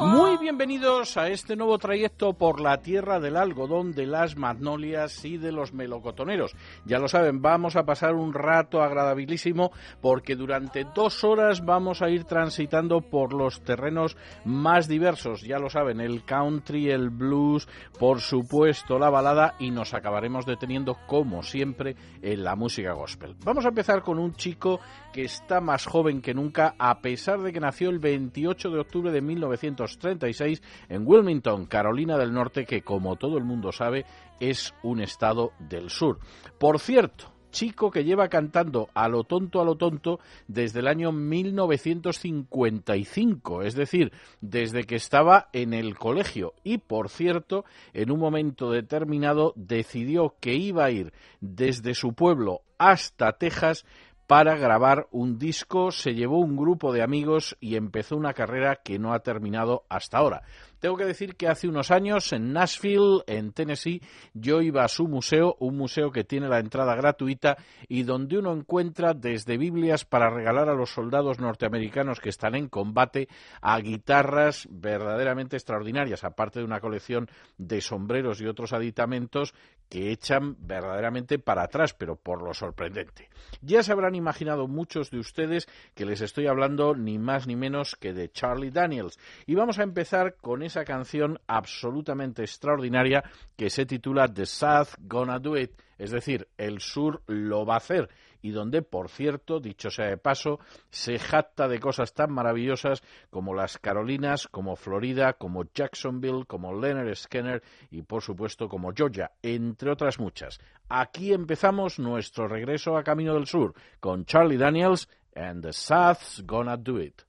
Muy bienvenidos a este nuevo trayecto por la tierra del algodón, de las magnolias y de los melocotoneros. Ya lo saben, vamos a pasar un rato agradabilísimo porque durante dos horas vamos a ir transitando por los terrenos más diversos. Ya lo saben, el country, el blues, por supuesto la balada y nos acabaremos deteniendo como siempre en la música gospel. Vamos a empezar con un chico que está más joven que nunca a pesar de que nació el 28 de octubre de 1936 en Wilmington, Carolina del Norte, que como todo el mundo sabe es un estado del sur. Por cierto, chico que lleva cantando a lo tonto a lo tonto desde el año 1955, es decir, desde que estaba en el colegio y por cierto, en un momento determinado decidió que iba a ir desde su pueblo hasta Texas para grabar un disco, se llevó un grupo de amigos y empezó una carrera que no ha terminado hasta ahora. Tengo que decir que hace unos años en Nashville, en Tennessee, yo iba a su museo, un museo que tiene la entrada gratuita y donde uno encuentra desde Biblias para regalar a los soldados norteamericanos que están en combate a guitarras verdaderamente extraordinarias, aparte de una colección de sombreros y otros aditamentos que echan verdaderamente para atrás, pero por lo sorprendente. Ya se habrán imaginado muchos de ustedes que les estoy hablando ni más ni menos que de Charlie Daniels. Y vamos a empezar con esa canción absolutamente extraordinaria que se titula The South Gonna Do It, es decir, el sur lo va a hacer y donde, por cierto, dicho sea de paso, se jacta de cosas tan maravillosas como las Carolinas, como Florida, como Jacksonville, como Leonard Skinner y, por supuesto, como Georgia, entre otras muchas. Aquí empezamos nuestro regreso a Camino del Sur con Charlie Daniels and the South's Gonna Do It.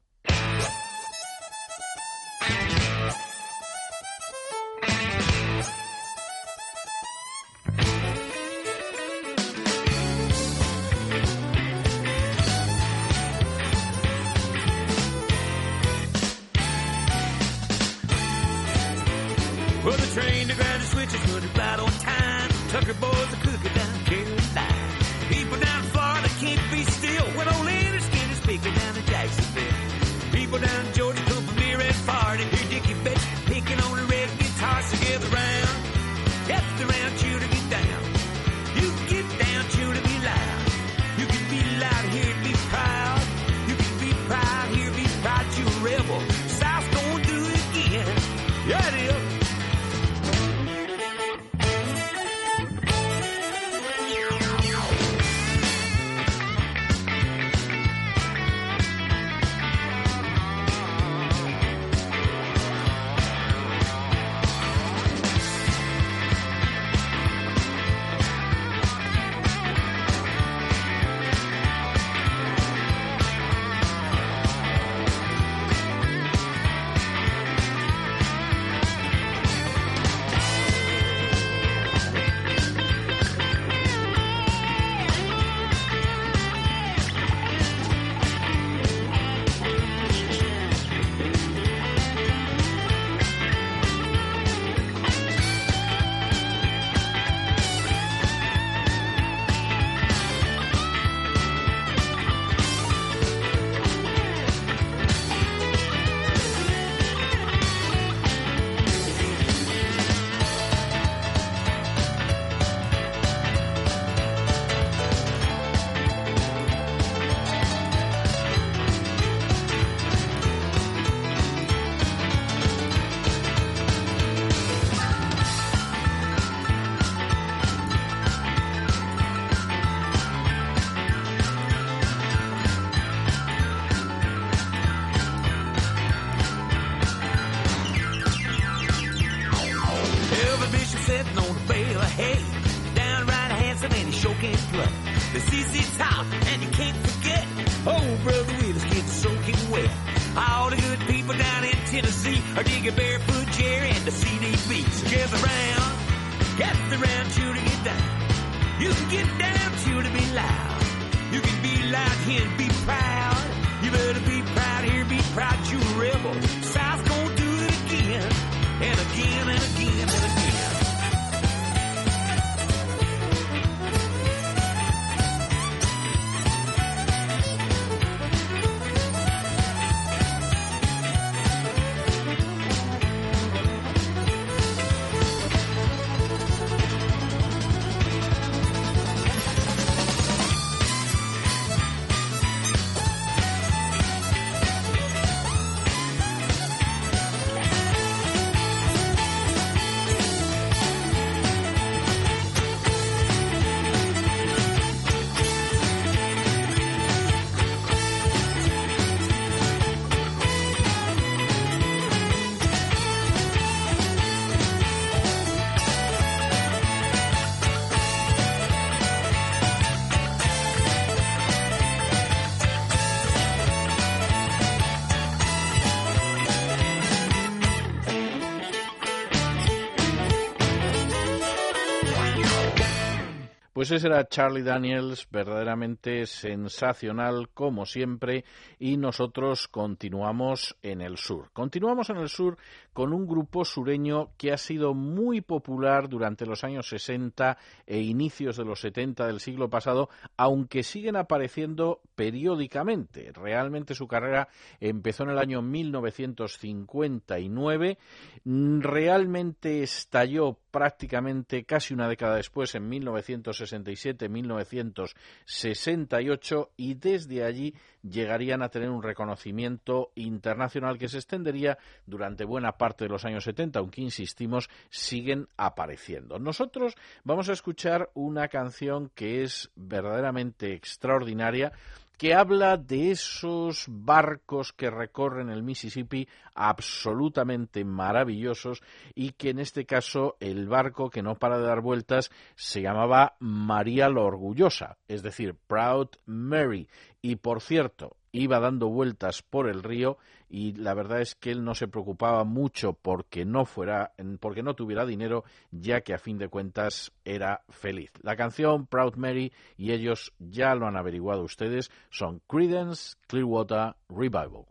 Pues ese era Charlie Daniels, verdaderamente sensacional como siempre, y nosotros continuamos en el sur. Continuamos en el sur con un grupo sureño que ha sido muy popular durante los años 60 e inicios de los 70 del siglo pasado, aunque siguen apareciendo periódicamente. Realmente su carrera empezó en el año 1959, realmente estalló prácticamente casi una década después, en 1967-1968, y desde allí llegarían a tener un reconocimiento internacional que se extendería durante buena parte de los años 70, aunque insistimos, siguen apareciendo. Nosotros vamos a escuchar una canción que es verdaderamente extraordinaria, que habla de esos barcos que recorren el Mississippi absolutamente maravillosos y que en este caso el barco que no para de dar vueltas se llamaba María la Orgullosa, es decir, Proud Mary. Y por cierto, iba dando vueltas por el río y la verdad es que él no se preocupaba mucho porque no fuera porque no tuviera dinero ya que a fin de cuentas era feliz. La canción Proud Mary y ellos ya lo han averiguado ustedes son Credence Clearwater Revival.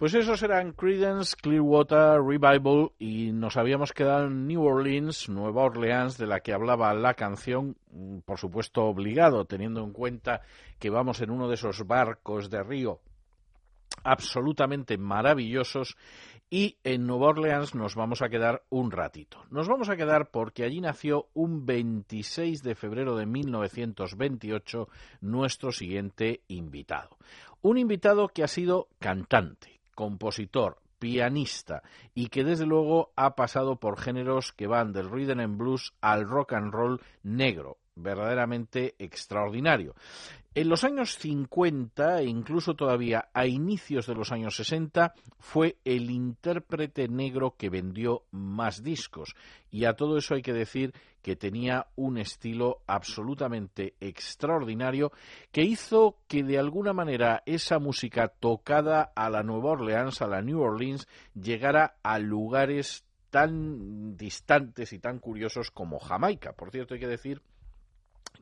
Pues esos eran Credence, Clearwater, Revival y nos habíamos quedado en New Orleans, Nueva Orleans, de la que hablaba la canción, mm, por supuesto obligado, teniendo en cuenta que vamos en uno de esos barcos de río absolutamente maravillosos y en Nueva Orleans nos vamos a quedar un ratito. Nos vamos a quedar porque allí nació un 26 de febrero de 1928 nuestro siguiente invitado. Un invitado que ha sido cantante, compositor, pianista y que desde luego ha pasado por géneros que van del rhythm and blues al rock and roll negro, verdaderamente extraordinario. En los años 50 e incluso todavía a inicios de los años 60 fue el intérprete negro que vendió más discos y a todo eso hay que decir que tenía un estilo absolutamente extraordinario que hizo que de alguna manera esa música tocada a la Nueva Orleans, a la New Orleans, llegara a lugares tan distantes y tan curiosos como Jamaica. Por cierto, hay que decir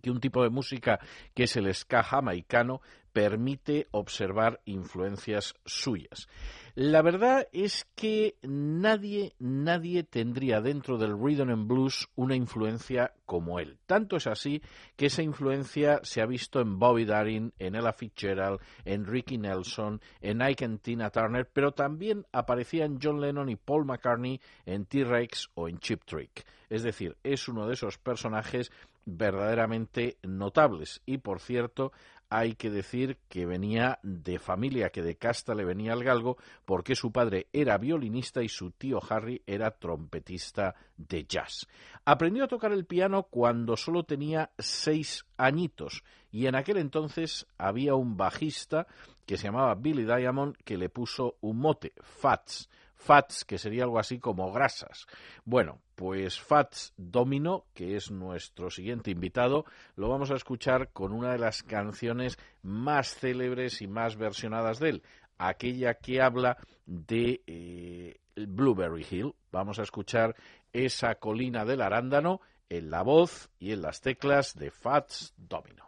que un tipo de música que es el ska jamaicano permite observar influencias suyas. La verdad es que nadie, nadie tendría dentro del rhythm and blues una influencia como él. Tanto es así que esa influencia se ha visto en Bobby Darin, en Ella Fitzgerald, en Ricky Nelson, en Ike and Tina Turner, pero también aparecían John Lennon y Paul McCartney en T-Rex o en Chip Trick. Es decir, es uno de esos personajes verdaderamente notables. Y por cierto, hay que decir que venía de familia, que de casta le venía al galgo, porque su padre era violinista y su tío Harry era trompetista de jazz. Aprendió a tocar el piano cuando solo tenía seis añitos y en aquel entonces había un bajista que se llamaba Billy Diamond que le puso un mote, Fats. Fats, que sería algo así como grasas. Bueno, pues Fats Domino, que es nuestro siguiente invitado, lo vamos a escuchar con una de las canciones más célebres y más versionadas de él, aquella que habla de eh, Blueberry Hill. Vamos a escuchar esa colina del arándano en la voz y en las teclas de Fats Domino.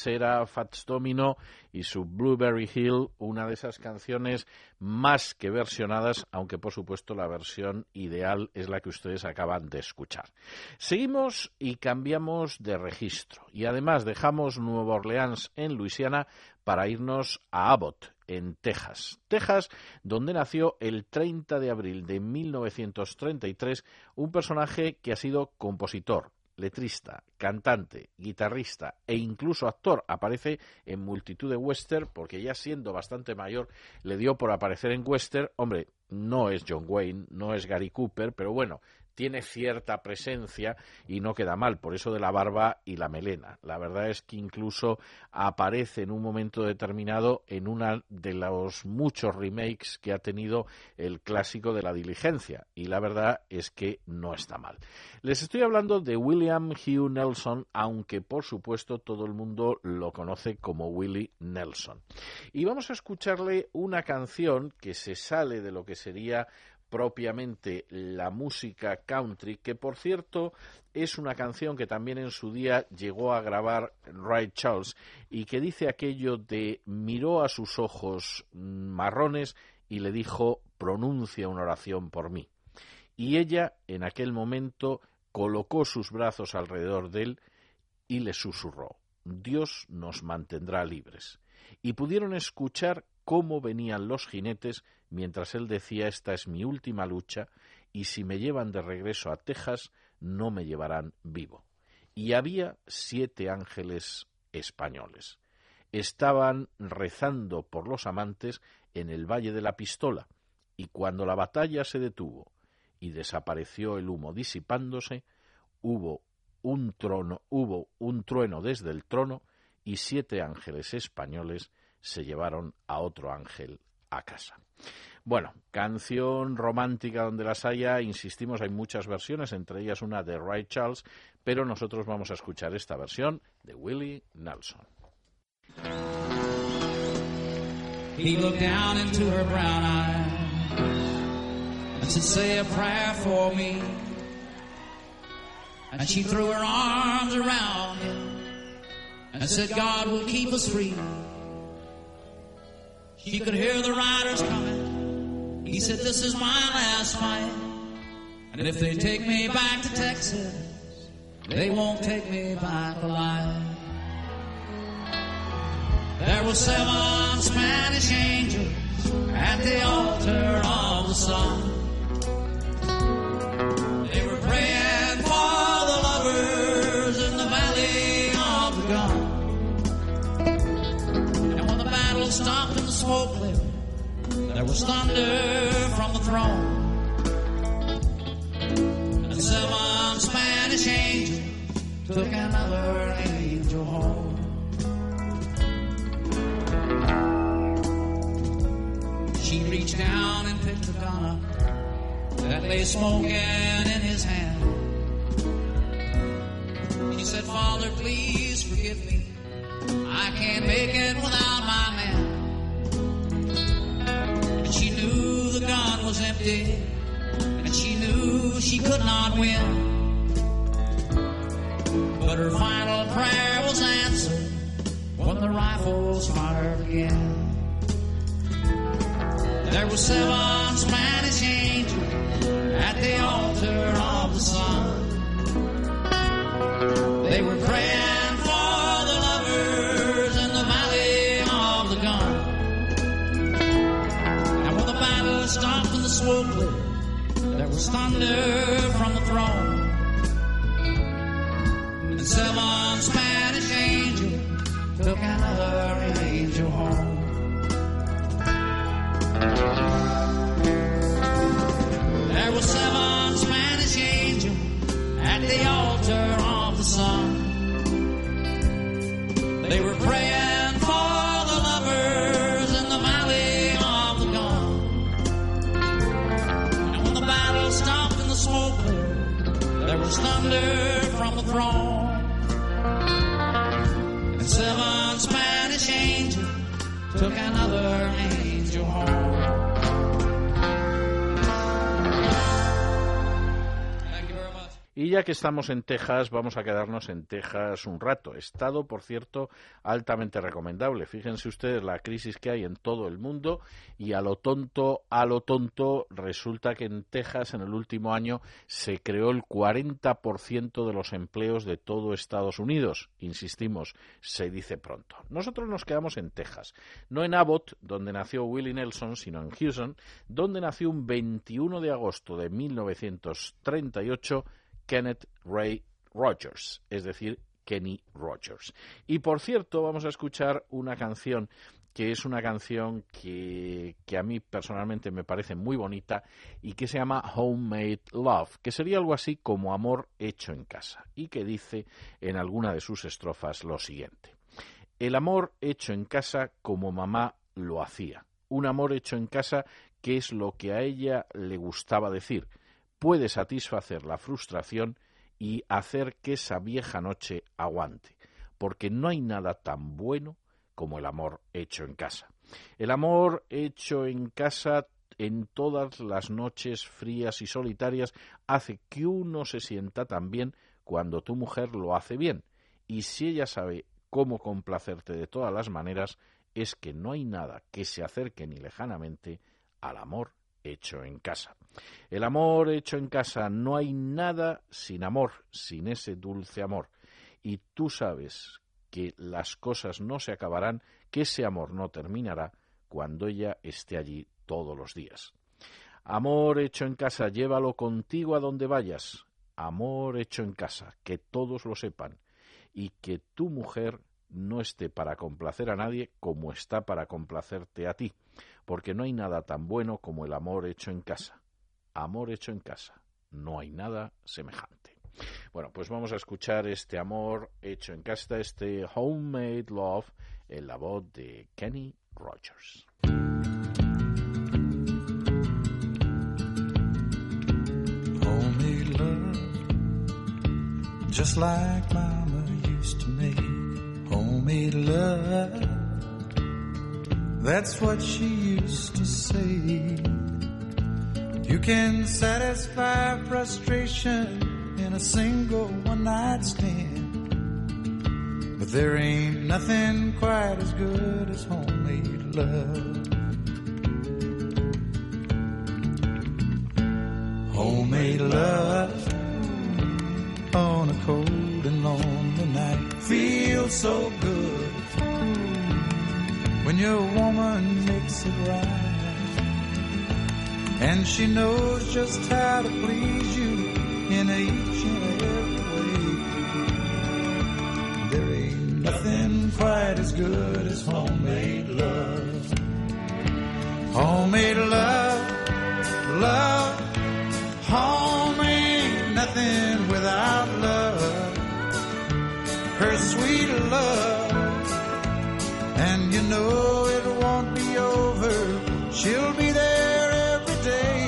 Ese era Fats Domino y su Blueberry Hill, una de esas canciones más que versionadas, aunque por supuesto la versión ideal es la que ustedes acaban de escuchar. Seguimos y cambiamos de registro y además dejamos Nueva Orleans en Luisiana para irnos a Abbott, en Texas. Texas, donde nació el 30 de abril de 1933 un personaje que ha sido compositor, letrista, cantante, guitarrista e incluso actor. Aparece en multitud de western porque ya siendo bastante mayor le dio por aparecer en western. Hombre, no es John Wayne, no es Gary Cooper, pero bueno, tiene cierta presencia y no queda mal, por eso de la barba y la melena. La verdad es que incluso aparece en un momento determinado en una de los muchos remakes que ha tenido el clásico de la diligencia y la verdad es que no está mal. Les estoy hablando de William Hugh Nelson, aunque por supuesto todo el mundo lo conoce como Willie Nelson. Y vamos a escucharle una canción que se sale de lo que sería propiamente la música country, que por cierto es una canción que también en su día llegó a grabar Ray Charles y que dice aquello de miró a sus ojos marrones y le dijo pronuncia una oración por mí. Y ella en aquel momento colocó sus brazos alrededor de él y le susurró Dios nos mantendrá libres. Y pudieron escuchar cómo venían los jinetes mientras él decía esta es mi última lucha y si me llevan de regreso a Texas no me llevarán vivo. Y había siete ángeles españoles. Estaban rezando por los amantes en el Valle de la Pistola, y cuando la batalla se detuvo y desapareció el humo disipándose, hubo un trono, hubo un trueno desde el trono, y siete ángeles españoles se llevaron a otro ángel a casa. Bueno, canción romántica donde las haya, insistimos, hay muchas versiones, entre ellas una de Ray Charles, pero nosotros vamos a escuchar esta versión de Willie Nelson. He looked down into her brown eyes and said, Say a prayer for me. And she threw her arms around him and said, God will keep us free. She could hear the riders coming. He said, This is my last fight. And if they take me back to Texas, they won't take me back alive. There were seven Spanish angels at the altar of the sun. There was thunder from the throne. And seven Spanish angels took another angel home. She reached down and picked the gun up that lay smoking in his hand. She said, Father, please forgive me. I can't make it without my man. Was empty, and she knew she could not win. But her final prayer was answered when the rifles fired again. There were seven Spanish angels at the altar of the sun. They were praying there was thunder from the throne. And seven Spanish angels took another angel home. There were seven Spanish angels at the altar of the sun. They were praying thunder from the throne. And seven Spanish angels took another angel home. Y ya que estamos en Texas, vamos a quedarnos en Texas un rato. Estado, por cierto, altamente recomendable. Fíjense ustedes la crisis que hay en todo el mundo y a lo tonto, a lo tonto, resulta que en Texas en el último año se creó el 40% de los empleos de todo Estados Unidos. Insistimos, se dice pronto. Nosotros nos quedamos en Texas, no en Abbott, donde nació Willie Nelson, sino en Houston, donde nació un 21 de agosto de 1938 Kenneth Ray Rogers, es decir, Kenny Rogers. Y por cierto, vamos a escuchar una canción que es una canción que, que, a mí personalmente me parece muy bonita y que se llama Homemade Love, que sería algo así como amor hecho en casa, y que dice en alguna de sus estrofas lo siguiente. El amor hecho en casa como mamá lo hacía. Un amor hecho en casa que es lo que a ella le gustaba decir, puede satisfacer la frustración y hacer que esa vieja noche aguante, porque no hay nada tan bueno como el amor hecho en casa. El amor hecho en casa en todas las noches frías y solitarias hace que uno se sienta tan bien cuando tu mujer lo hace bien, y si ella sabe cómo complacerte de todas las maneras, es que no hay nada que se acerque ni lejanamente al amor hecho en casa. El amor hecho en casa no hay nada sin amor, sin ese dulce amor. Y tú sabes que las cosas no se acabarán, que ese amor no terminará cuando ella esté allí todos los días. Amor hecho en casa, llévalo contigo a donde vayas. Amor hecho en casa, que todos lo sepan. Y que tu mujer no esté para complacer a nadie como está para complacerte a ti, porque no hay nada tan bueno como el amor hecho en casa. Amor hecho en casa, no hay nada semejante. Bueno, pues vamos a escuchar este amor hecho en casa, este homemade love, en la voz de Kenny Rogers. Homemade love, just like Mama used to make. Homemade love, that's what she used to say. You can satisfy frustration in a single one night stand. But there ain't nothing quite as good as homemade love. Homemade love on a cold and lonely night feels so good your woman makes it right. And she knows just how to please you in each and every way. There ain't nothing quite as good as homemade love. Homemade love, love, home ain't nothing without love. Her sweet love, you know it won't be over. She'll be there every day.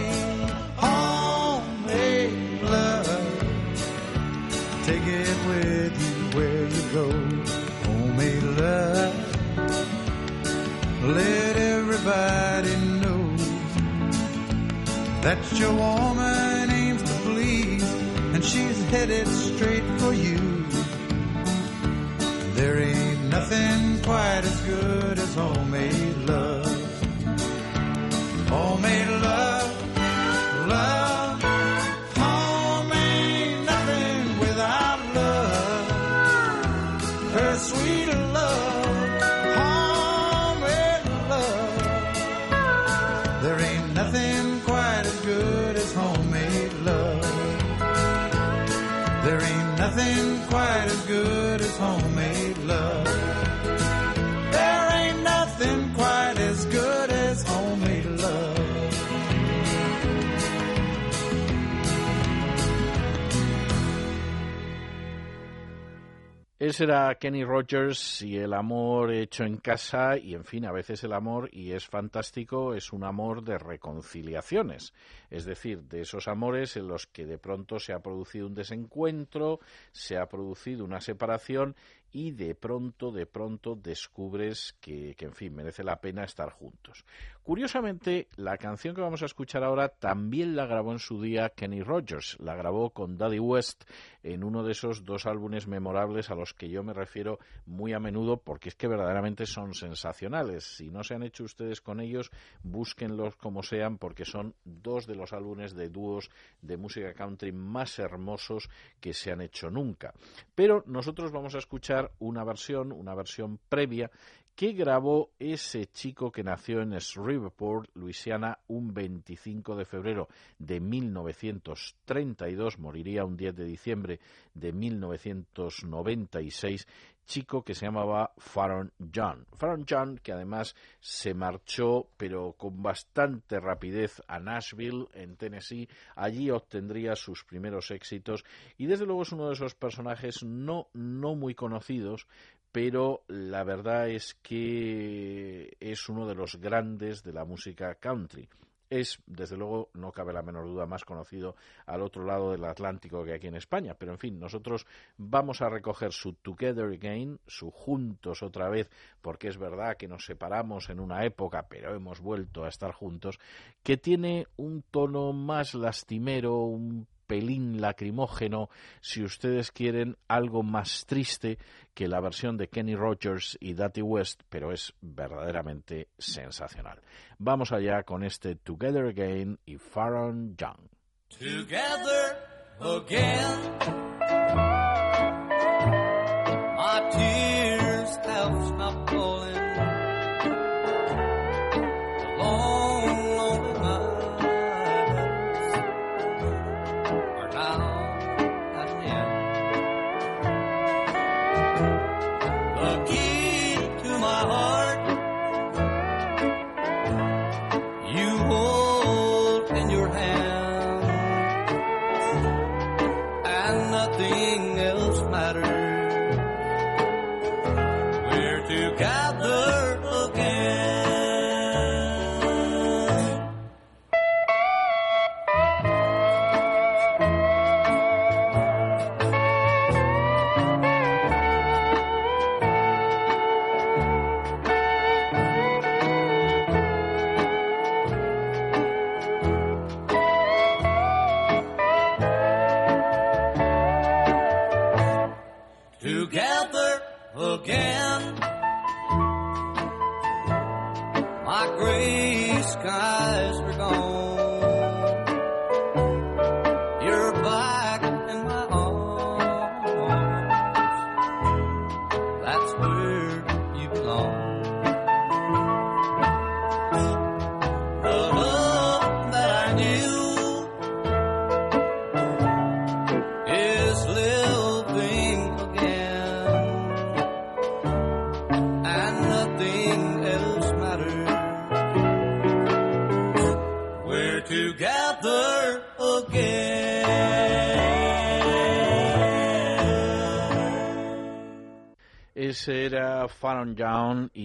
Homemade love, take it with you where you go. Homemade love, let everybody know that your woman aims to please, and she's headed straight for you. Nothing quite as good as homemade love. Homemade love, love, Ese era Kenny Rogers y el amor hecho en casa y en fin, a veces el amor, y es fantástico, es un amor de reconciliaciones, es decir, de esos amores en los que de pronto se ha producido un desencuentro, se ha producido una separación y de pronto, de pronto descubres que, que, en fin, merece la pena estar juntos. Curiosamente, la canción que vamos a escuchar ahora también la grabó en su día Kenny Rogers, la grabó con Daddy West en uno de esos dos álbumes memorables a los que yo me refiero muy a menudo porque es que verdaderamente son sensacionales. Si no se han hecho ustedes con ellos, búsquenlos como sean porque son dos de los álbumes de dúos de música country más hermosos que se han hecho nunca. Pero nosotros vamos a escuchar una versión, una versión previa que grabó ese chico que nació en Shreveport, Luisiana, un 25 de febrero de 1932, moriría un 10 de diciembre de 1996, chico que se llamaba Faron John. Faron John, que además se marchó, pero con bastante rapidez, a Nashville, en Tennessee. Allí obtendría sus primeros éxitos y desde luego es uno de esos personajes no, no muy conocidos, pero la verdad es que es uno de los grandes de la música country. Es, desde luego, no cabe la menor duda, más conocido al otro lado del Atlántico que aquí en España. Pero, en fin, nosotros vamos a recoger su Together Again, su Juntos otra vez, porque es verdad que nos separamos en una época, pero hemos vuelto a estar juntos, que tiene un tono más lastimero, un pelín lacrimógeno, si ustedes quieren algo más triste que la versión de Kenny Rogers y Dati West, pero es verdaderamente sensacional. Vamos allá con este Together Again y Faron Young. Together again. My tears have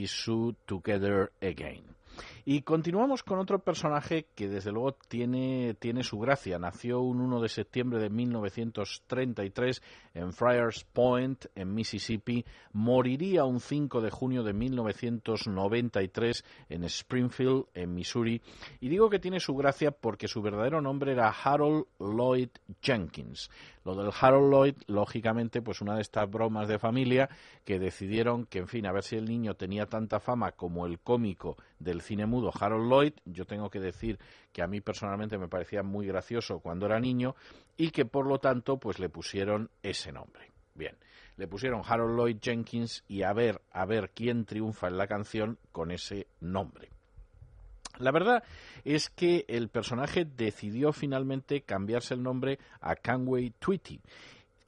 Young y su Together Again. Y continuamos con otro personaje que desde luego tiene, tiene su gracia. Nació un 1 de septiembre de 1933 en Friars Point, en Mississippi. Moriría un 5 de junio de 1993 en Springfield, en Missouri. Y digo que tiene su gracia porque su verdadero nombre era Harold Lloyd Jenkins. Lo del Harold Lloyd, lógicamente, pues una de estas bromas de familia que decidieron que, en fin, a ver si el niño tenía tanta fama como el cómico del cine mudo Harold Lloyd. Yo tengo que decir que a mí personalmente me parecía muy gracioso cuando era niño y que, por lo tanto, pues le pusieron ese nombre. Bien, le pusieron Harold Lloyd Jenkins y a ver, a ver quién triunfa en la canción con ese nombre. La verdad es que el personaje decidió finalmente cambiarse el nombre a Canway Tweety.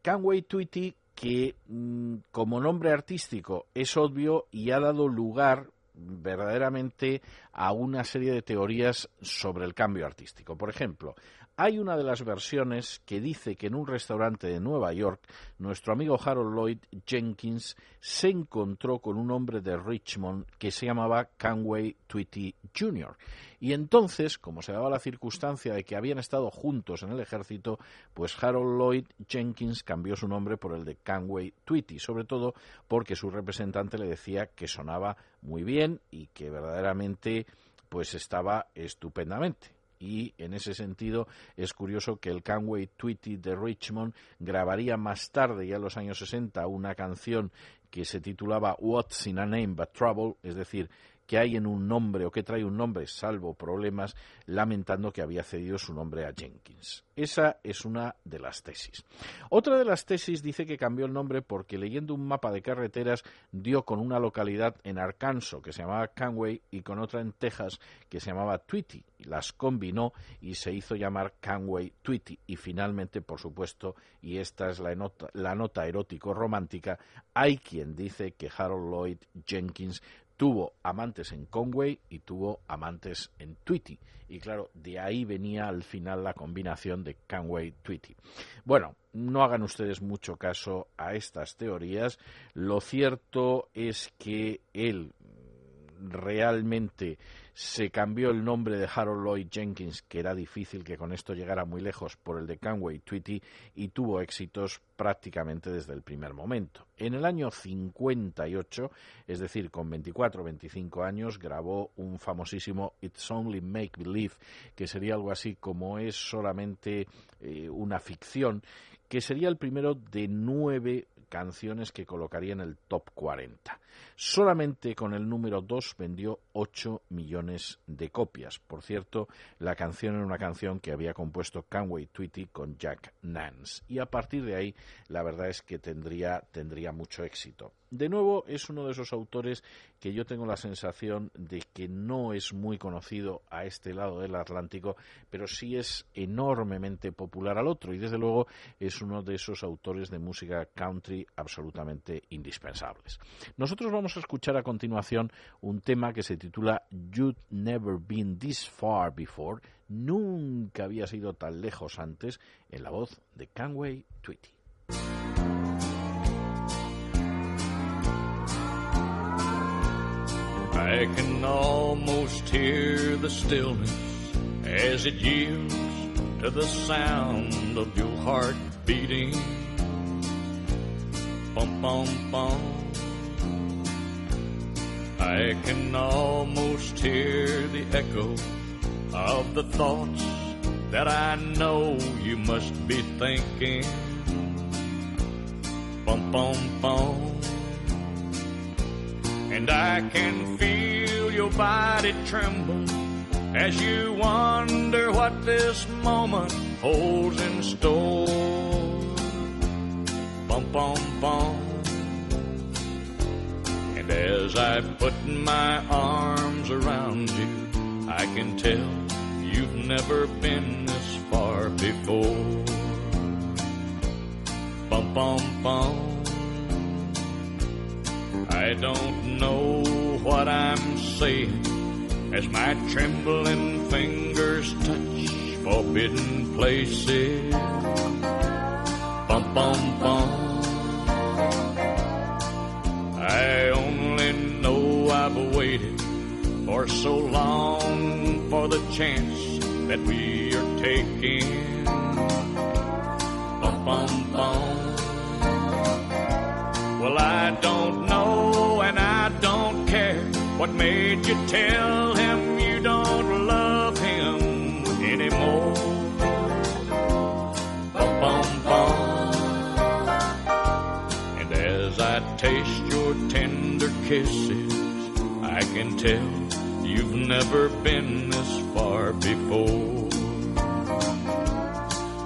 Canway Tweety que mmm, como nombre artístico es obvio y ha dado lugar verdaderamente a una serie de teorías sobre el cambio artístico. Por ejemplo, Hay una de las versiones que dice que en un restaurante de Nueva York, nuestro amigo Harold Lloyd Jenkins se encontró con un hombre de Richmond que se llamaba Conway Twitty Jr. Y entonces, como se daba la circunstancia de que habían estado juntos en el ejército, pues Harold Lloyd Jenkins cambió su nombre por el de Conway Twitty, sobre todo porque su representante le decía que sonaba muy bien y que verdaderamente pues estaba estupendamente y en ese sentido es curioso que el Conway Twitty de Richmond grabaría más tarde, ya en los años 60, una canción que se titulaba What's in a Name But Trouble, es decir, que hay en un nombre o que trae un nombre salvo problemas, lamentando que había cedido su nombre a Jenkins. Esa es una de las tesis. Otra de las tesis dice que cambió el nombre porque leyendo un mapa de carreteras dio con una localidad en Arkansas que se llamaba Conway y con otra en Texas que se llamaba Tweety. Las combinó y se hizo llamar Conway Tweety. Y finalmente, por supuesto, y esta es la nota, erótico-romántica, hay quien dice que Harold Lloyd Jenkins tuvo amantes en Conway y tuvo amantes en Tweety. Y claro, de ahí venía al final la combinación de Conway-Tweety. Bueno, no hagan ustedes mucho caso a estas teorías. Lo cierto es que él realmente se cambió el nombre de Harold Lloyd Jenkins, que era difícil que con esto llegara muy lejos, por el de Conway Twitty y tuvo éxitos prácticamente desde el primer momento. En el año 58, es decir, con 24 o 25 años, grabó un famosísimo It's Only Make Believe, que sería algo así como es solamente eh, una ficción, que sería el primero de nueve canciones que colocaría en el top 40. Solamente con el número 2 vendió 8 millones de copias. Por cierto, la canción era una canción que había compuesto Conway Twitty con Jack Nance. Y a partir de ahí, la verdad es que tendría, tendría mucho éxito. De nuevo, es uno de esos autores que yo tengo la sensación de que no es muy conocido a este lado del Atlántico, pero sí es enormemente popular al otro. Y desde luego es uno de esos autores de música country absolutamente indispensables. Nosotros vamos a escuchar a continuación un tema que se titula You'd Never Been This Far Before. Nunca había sido tan lejos antes en la voz de Conway Twitty. I can almost hear the stillness as it yields to the sound of your heart beating. Bum, bum, bum. I can almost hear the echo of the thoughts that I know you must be thinking. Bum, bum, bum. And I can feel your body tremble as you wonder what this moment holds in store. Bum, bum, bum. As I put my arms around you, I can tell you've never been this far before. Bum, bum, bum. I don't know what I'm saying as my trembling fingers touch forbidden places. Bum, bum, bum. I've waited for so long for the chance that we are taking. Bum, bum, bum. Well, I don't know and I don't care what made you tell him you don't love him anymore. Bum, bum, bum. And as I taste your tender kisses, can tell you've never been this far before.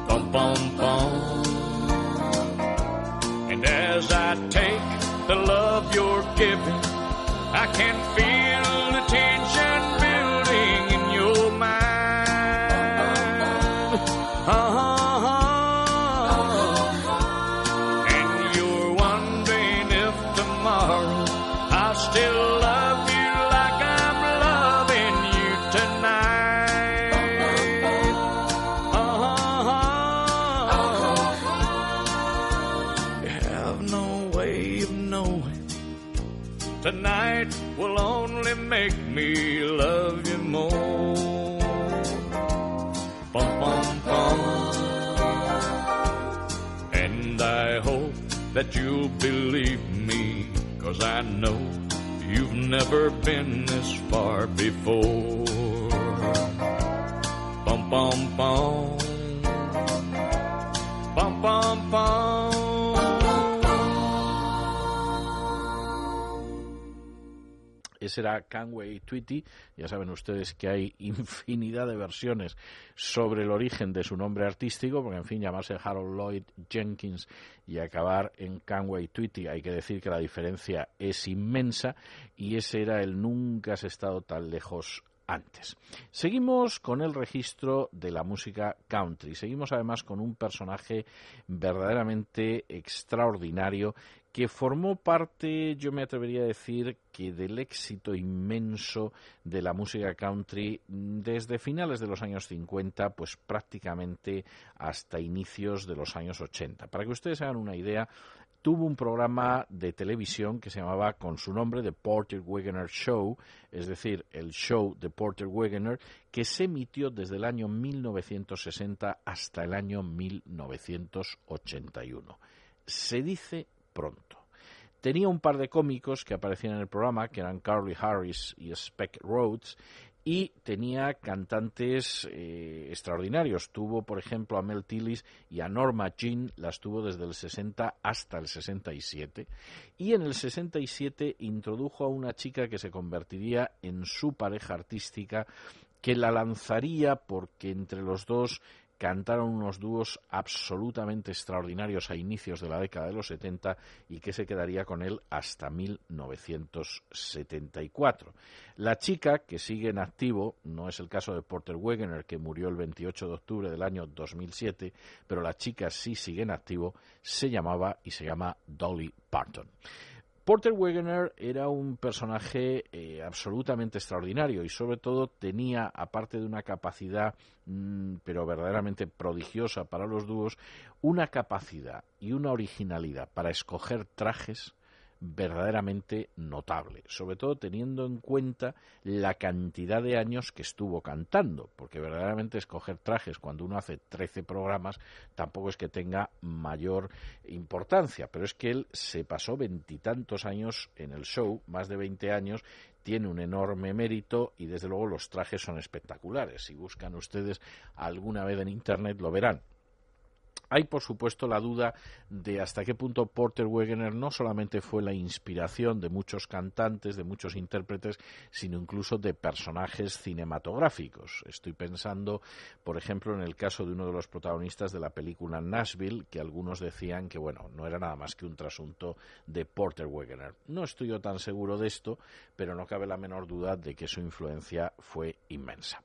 Bum, bum, bum. And as I take the love you're giving, I can feel that you'll believe me, cause I know you've never been this far before. Bum, bum, bum. Bum, bum, bum. Ese era Canway Tweety. Ya saben ustedes que hay infinidad de versiones sobre el origen de su nombre artístico, porque en fin, llamarse Harold Lloyd Jenkins y acabar en Canway Tweety, hay que decir que la diferencia es inmensa y ese era el nunca has estado tan lejos antes. Seguimos con el registro de la música country. Seguimos además con un personaje verdaderamente extraordinario que formó parte, yo me atrevería a decir, que del éxito inmenso de la música country desde finales de los años 50, pues prácticamente hasta inicios de los años 80. Para que ustedes hagan una idea, tuvo un programa de televisión que se llamaba con su nombre The Porter Wagoner Show, es decir, el show de Porter Wagoner, que se emitió desde el año 1960 hasta el año 1981. Se dice pronto. Tenía un par de cómicos que aparecían en el programa, que eran Carly Harris y Speck Rhodes, y tenía cantantes eh, extraordinarios. Tuvo, por ejemplo, a Mel Tillis y a Norma Jean, las tuvo desde el 60 hasta el 67. Y en el 67 introdujo a una chica que se convertiría en su pareja artística, que la lanzaría porque entre los dos cantaron unos dúos absolutamente extraordinarios a inicios de la década de los 70 y que se quedaría con él hasta 1974. La chica, que sigue en activo, no es el caso de Porter Wegener, que murió el 28 de octubre del año 2007, pero la chica sí sigue en activo, se llamaba y se llama Dolly Parton. Porter Wegener era un personaje eh, absolutamente extraordinario y sobre todo tenía, aparte de una capacidad, mm, pero verdaderamente prodigiosa para los dúos, una capacidad y una originalidad para escoger trajes verdaderamente notable, sobre todo teniendo en cuenta la cantidad de años que estuvo cantando, porque verdaderamente escoger trajes cuando uno hace 13 programas tampoco es que tenga mayor importancia, pero es que él se pasó veintitantos años en el show, más de 20 años, tiene un enorme mérito y desde luego los trajes son espectaculares. Si buscan ustedes alguna vez en Internet lo verán. Hay, por supuesto, la duda de hasta qué punto Porter Wegener no solamente fue la inspiración de muchos cantantes, de muchos intérpretes, sino incluso de personajes cinematográficos. Estoy pensando, por ejemplo, en el caso de uno de los protagonistas de la película Nashville, que algunos decían que, bueno, no era nada más que un trasunto de Porter Wegener. No estoy yo tan seguro de esto, pero no cabe la menor duda de que su influencia fue inmensa.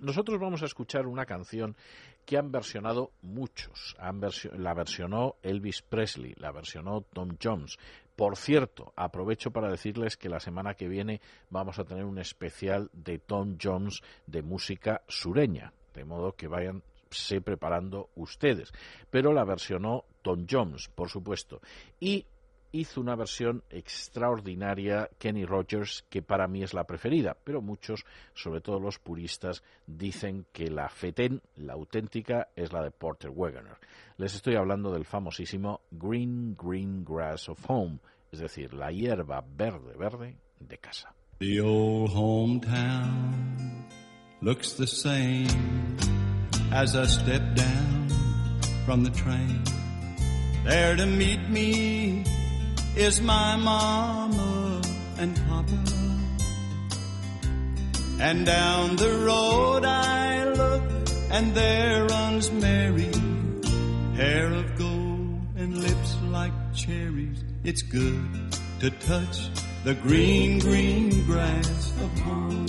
Nosotros vamos a escuchar una canción que han versionado muchos. Han la versionó Elvis Presley, la versionó Tom Jones. Por cierto, aprovecho para decirles que la semana que viene vamos a tener un especial de Tom Jones de música sureña, de modo que vayan se preparando ustedes. Pero la versionó Tom Jones, por supuesto. Y hizo una versión extraordinaria Kenny Rogers que para mí es la preferida, pero muchos, sobre todo los puristas, dicen que la fetén, la auténtica, es la de Porter Wegener. Les estoy hablando del famosísimo Green Green Grass of Home, es decir, la hierba verde verde de casa. The old hometown looks the same as I step down from the train. There to meet me is my mama and papa. And down the road I look and there runs Mary, hair of gold and lips like cherries. It's good to touch the green, green grass of home.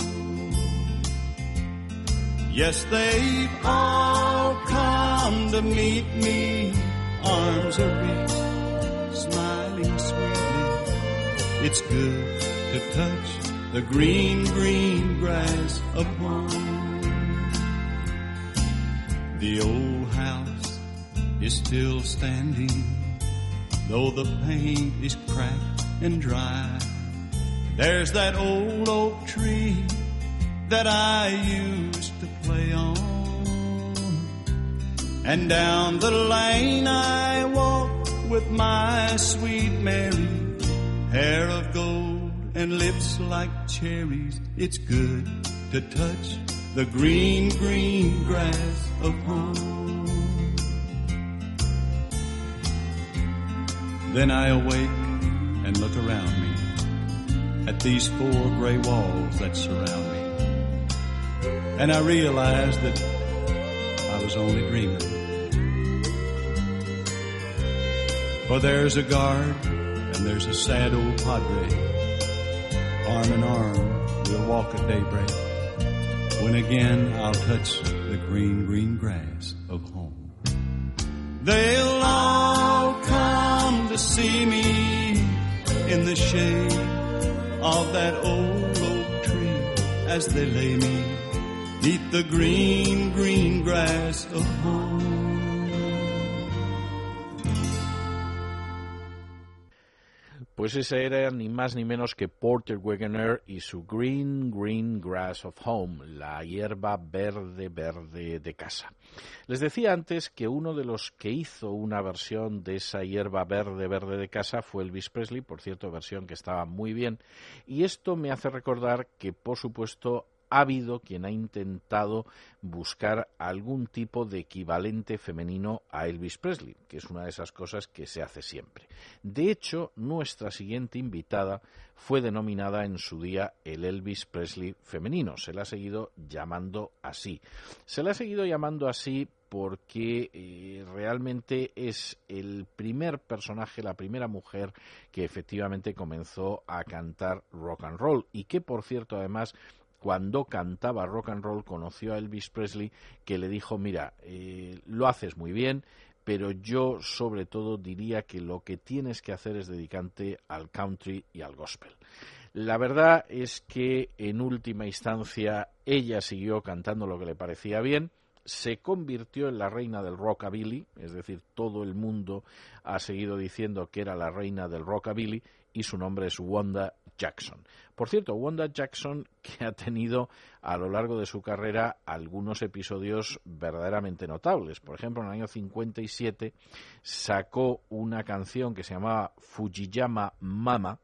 Yes, they've all come to meet me, arms are reached, It's good to touch the green, green grass of. The old house is still standing, though the paint is cracked and dry. There's that old oak tree that I used to play on. And down the lane I walk with my sweet Mary, hair of gold and lips like cherries. It's good to touch the green, green grass of home. Then I awake and look around me at these four gray walls that surround me. And I realize that I was only dreaming. For there's a guard and there's a sad old padre. Arm in arm, we'll walk at daybreak. When again I'll touch the green, green grass of home. They'll all come to see me in the shade of that old oak tree as they lay me neath the green, green grass of home. Pues ese era ni más ni menos que Porter Wagoner y su Green Green Grass of Home, la hierba verde verde de casa. Les decía antes que uno de los que hizo una versión de esa hierba verde verde de casa fue Elvis Presley, por cierto, versión que estaba muy bien, y esto me hace recordar que, por supuesto, ha habido quien ha intentado buscar algún tipo de equivalente femenino a Elvis Presley, que es una de esas cosas que se hace siempre. De hecho, nuestra siguiente invitada fue denominada en su día el Elvis Presley femenino. Se la ha seguido llamando así. Se la ha seguido llamando así porque eh, realmente es el primer personaje, la primera mujer que efectivamente comenzó a cantar rock and roll y que, por cierto, además cuando cantaba rock and roll conoció a Elvis Presley que le dijo, mira, eh, lo haces muy bien, pero yo sobre todo diría que lo que tienes que hacer es dedicarte al country y al gospel. La verdad es que en última instancia ella siguió cantando lo que le parecía bien, se convirtió en la reina del rockabilly, es decir, todo el mundo ha seguido diciendo que era la reina del rockabilly y su nombre es Wanda Jackson. Por cierto, Wanda Jackson que ha tenido a lo largo de su carrera algunos episodios verdaderamente notables. Por ejemplo, en el año 57 sacó una canción que se llamaba Fujiyama Mama,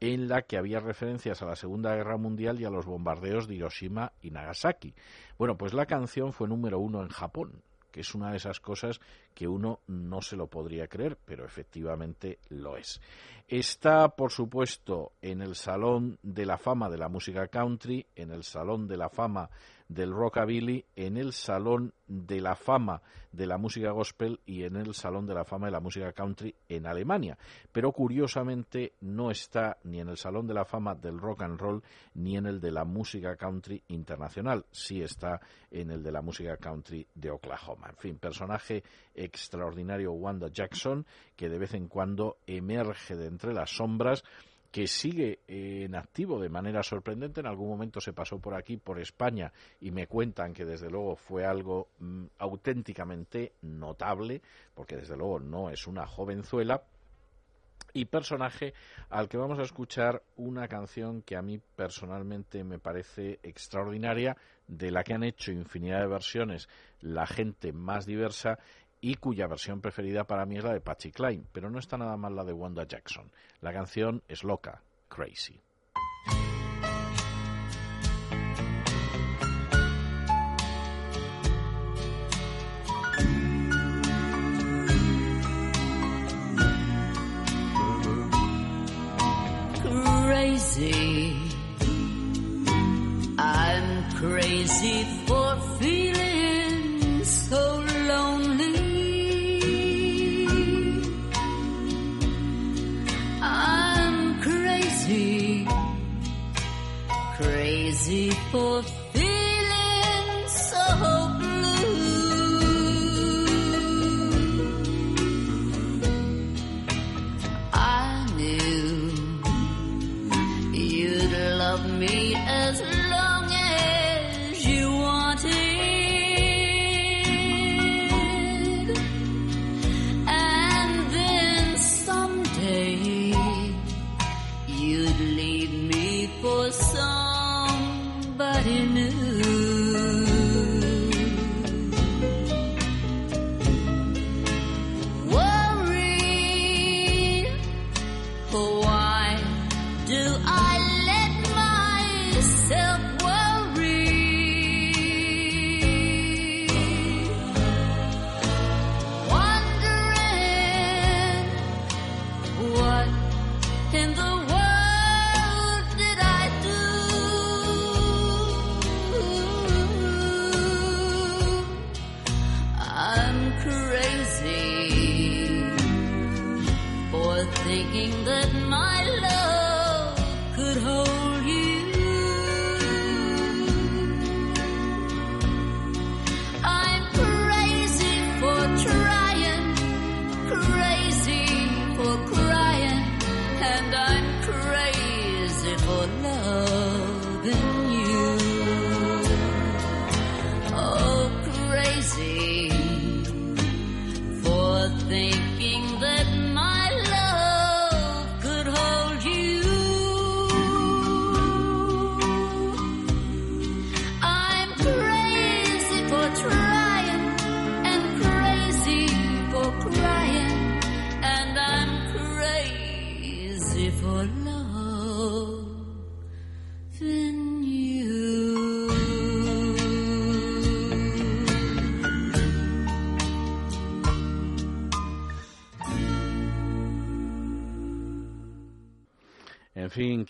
en la que había referencias a la Segunda Guerra Mundial y a los bombardeos de Hiroshima y Nagasaki. Bueno, pues la canción fue número uno en Japón, que es una de esas cosas que uno no se lo podría creer, pero efectivamente lo es. Está, por supuesto, en el Salón de la Fama de la Música Country, en el Salón de la Fama del Rockabilly, en el Salón de la Fama de la Música Gospel y en el Salón de la Fama de la Música Country en Alemania. Pero curiosamente no está ni en el Salón de la Fama del Rock and Roll ni en el de la Música Country Internacional. Sí está en el de la Música Country de Oklahoma. En fin, personaje extraordinario Wanda Jackson que de vez en cuando emerge de entre las sombras que sigue en activo de manera sorprendente. En algún momento se pasó por aquí, por España, y me cuentan que desde luego fue algo mm, auténticamente notable, porque desde luego no es una jovenzuela. Y personaje al que vamos a escuchar una canción que a mí personalmente me parece extraordinaria, de la que han hecho infinidad de versiones la gente más diversa y cuya versión preferida para mí es la de Patsy Cline, pero no está nada mal la de Wanda Jackson. La canción es loca, crazy. crazy. I'm crazy for feeling so crazy for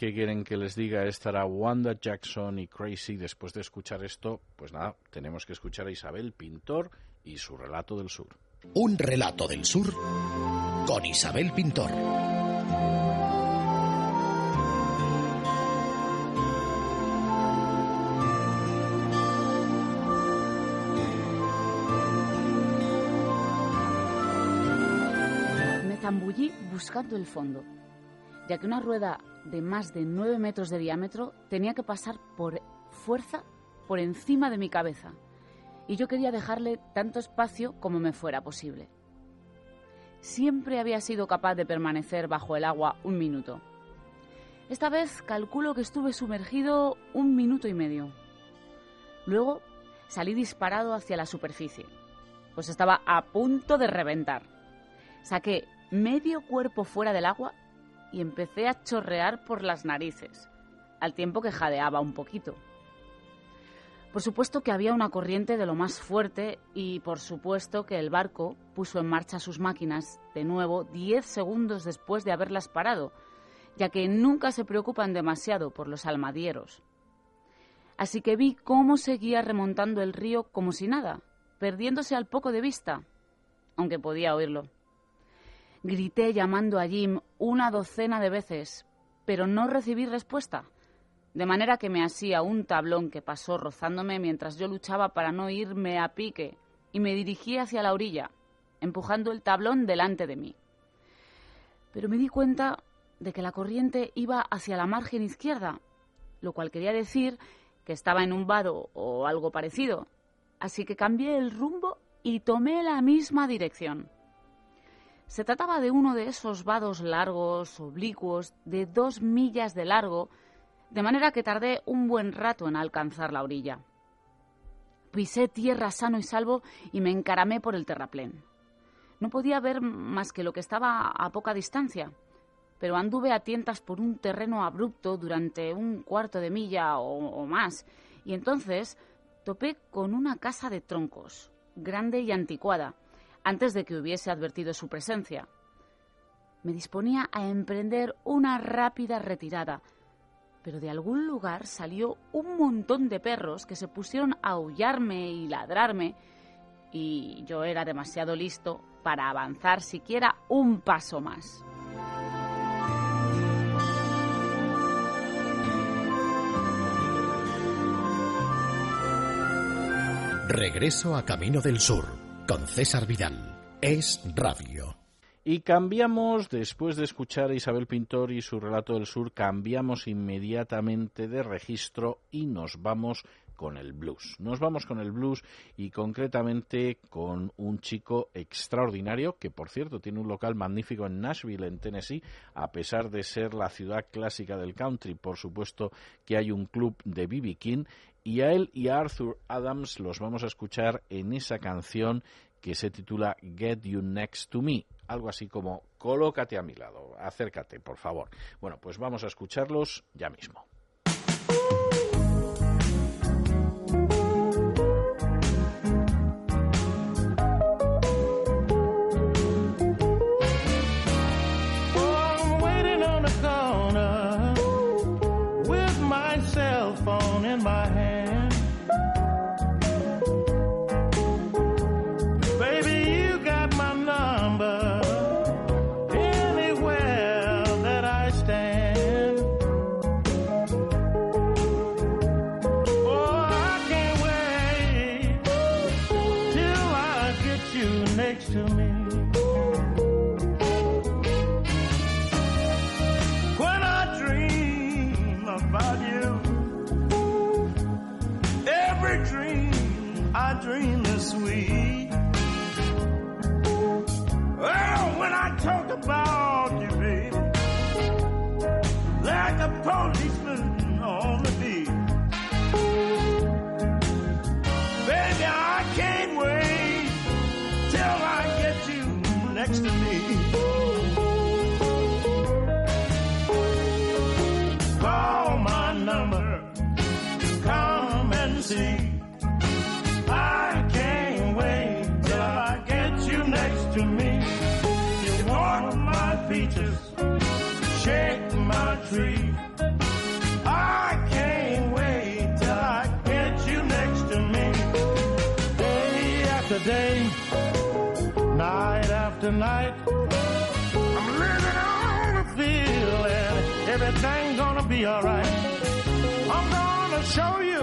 ¿qué quieren que les diga? Estará Wanda Jackson y Crazy. Después de escuchar esto, pues nada, tenemos que escuchar a Isabel Pintor y su relato del sur. Un relato del sur con Isabel Pintor. Me zambullí buscando el fondo, ya que una rueda de más de 9 metros de diámetro tenía que pasar por fuerza por encima de mi cabeza, y yo quería dejarle tanto espacio como me fuera posible. Siempre había sido capaz de permanecer bajo el agua un minuto. Esta vez calculo que estuve sumergido un minuto y medio. Luego salí disparado hacia la superficie, pues estaba a punto de reventar. Saqué medio cuerpo fuera del agua y empecé a chorrear por las narices, al tiempo que jadeaba un poquito. Por supuesto que había una corriente de lo más fuerte y por supuesto que el barco puso en marcha sus máquinas de nuevo 10 segundos después de haberlas parado, ya que nunca se preocupan demasiado por los almadieros. Así que vi cómo seguía remontando el río como si nada, perdiéndose al poco de vista, aunque podía oírlo. Grité llamando a Jim una docena de veces, pero no recibí respuesta, de manera que me hacía un tablón que pasó rozándome mientras yo luchaba para no irme a pique y me dirigí hacia la orilla, empujando el tablón delante de mí. Pero me di cuenta de que la corriente iba hacia la margen izquierda, lo cual quería decir que estaba en un vado o algo parecido, así que cambié el rumbo y tomé la misma dirección. Se trataba de uno de esos vados largos, oblicuos, de dos millas de largo, de manera que tardé un buen rato en alcanzar la orilla. Pisé tierra sano y salvo y me encaramé por el terraplén. No podía ver más que lo que estaba a poca distancia, pero anduve a tientas por un terreno abrupto durante un cuarto de milla o, más, y entonces topé con una casa de troncos, grande y anticuada, antes de que hubiese advertido su presencia. Me disponía a emprender una rápida retirada, pero de algún lugar salió un montón de perros que se pusieron a aullarme y ladrarme, y yo era demasiado listo para avanzar siquiera un paso más. Regreso a Camino del Sur con César Vidal. Es Radio. Y cambiamos, después de escuchar a Isabel Pintor y su relato del sur, cambiamos inmediatamente de registro y nos vamos con el blues. Nos vamos con el blues y concretamente con un chico extraordinario que, por cierto, tiene un local magnífico en Nashville, en Tennessee, a pesar de ser la ciudad clásica del country. Por supuesto que hay un club de B.B. King y a él y a Arthur Adams los vamos a escuchar en esa canción que se titula Get You Next to Me, algo así como colócate a mi lado, acércate, por favor. Bueno, pues vamos a escucharlos ya mismo. Tree. I can't wait I get you next to me. Day after day, night after night, I'm living on the feeling everything's gonna be alright. I'm gonna show you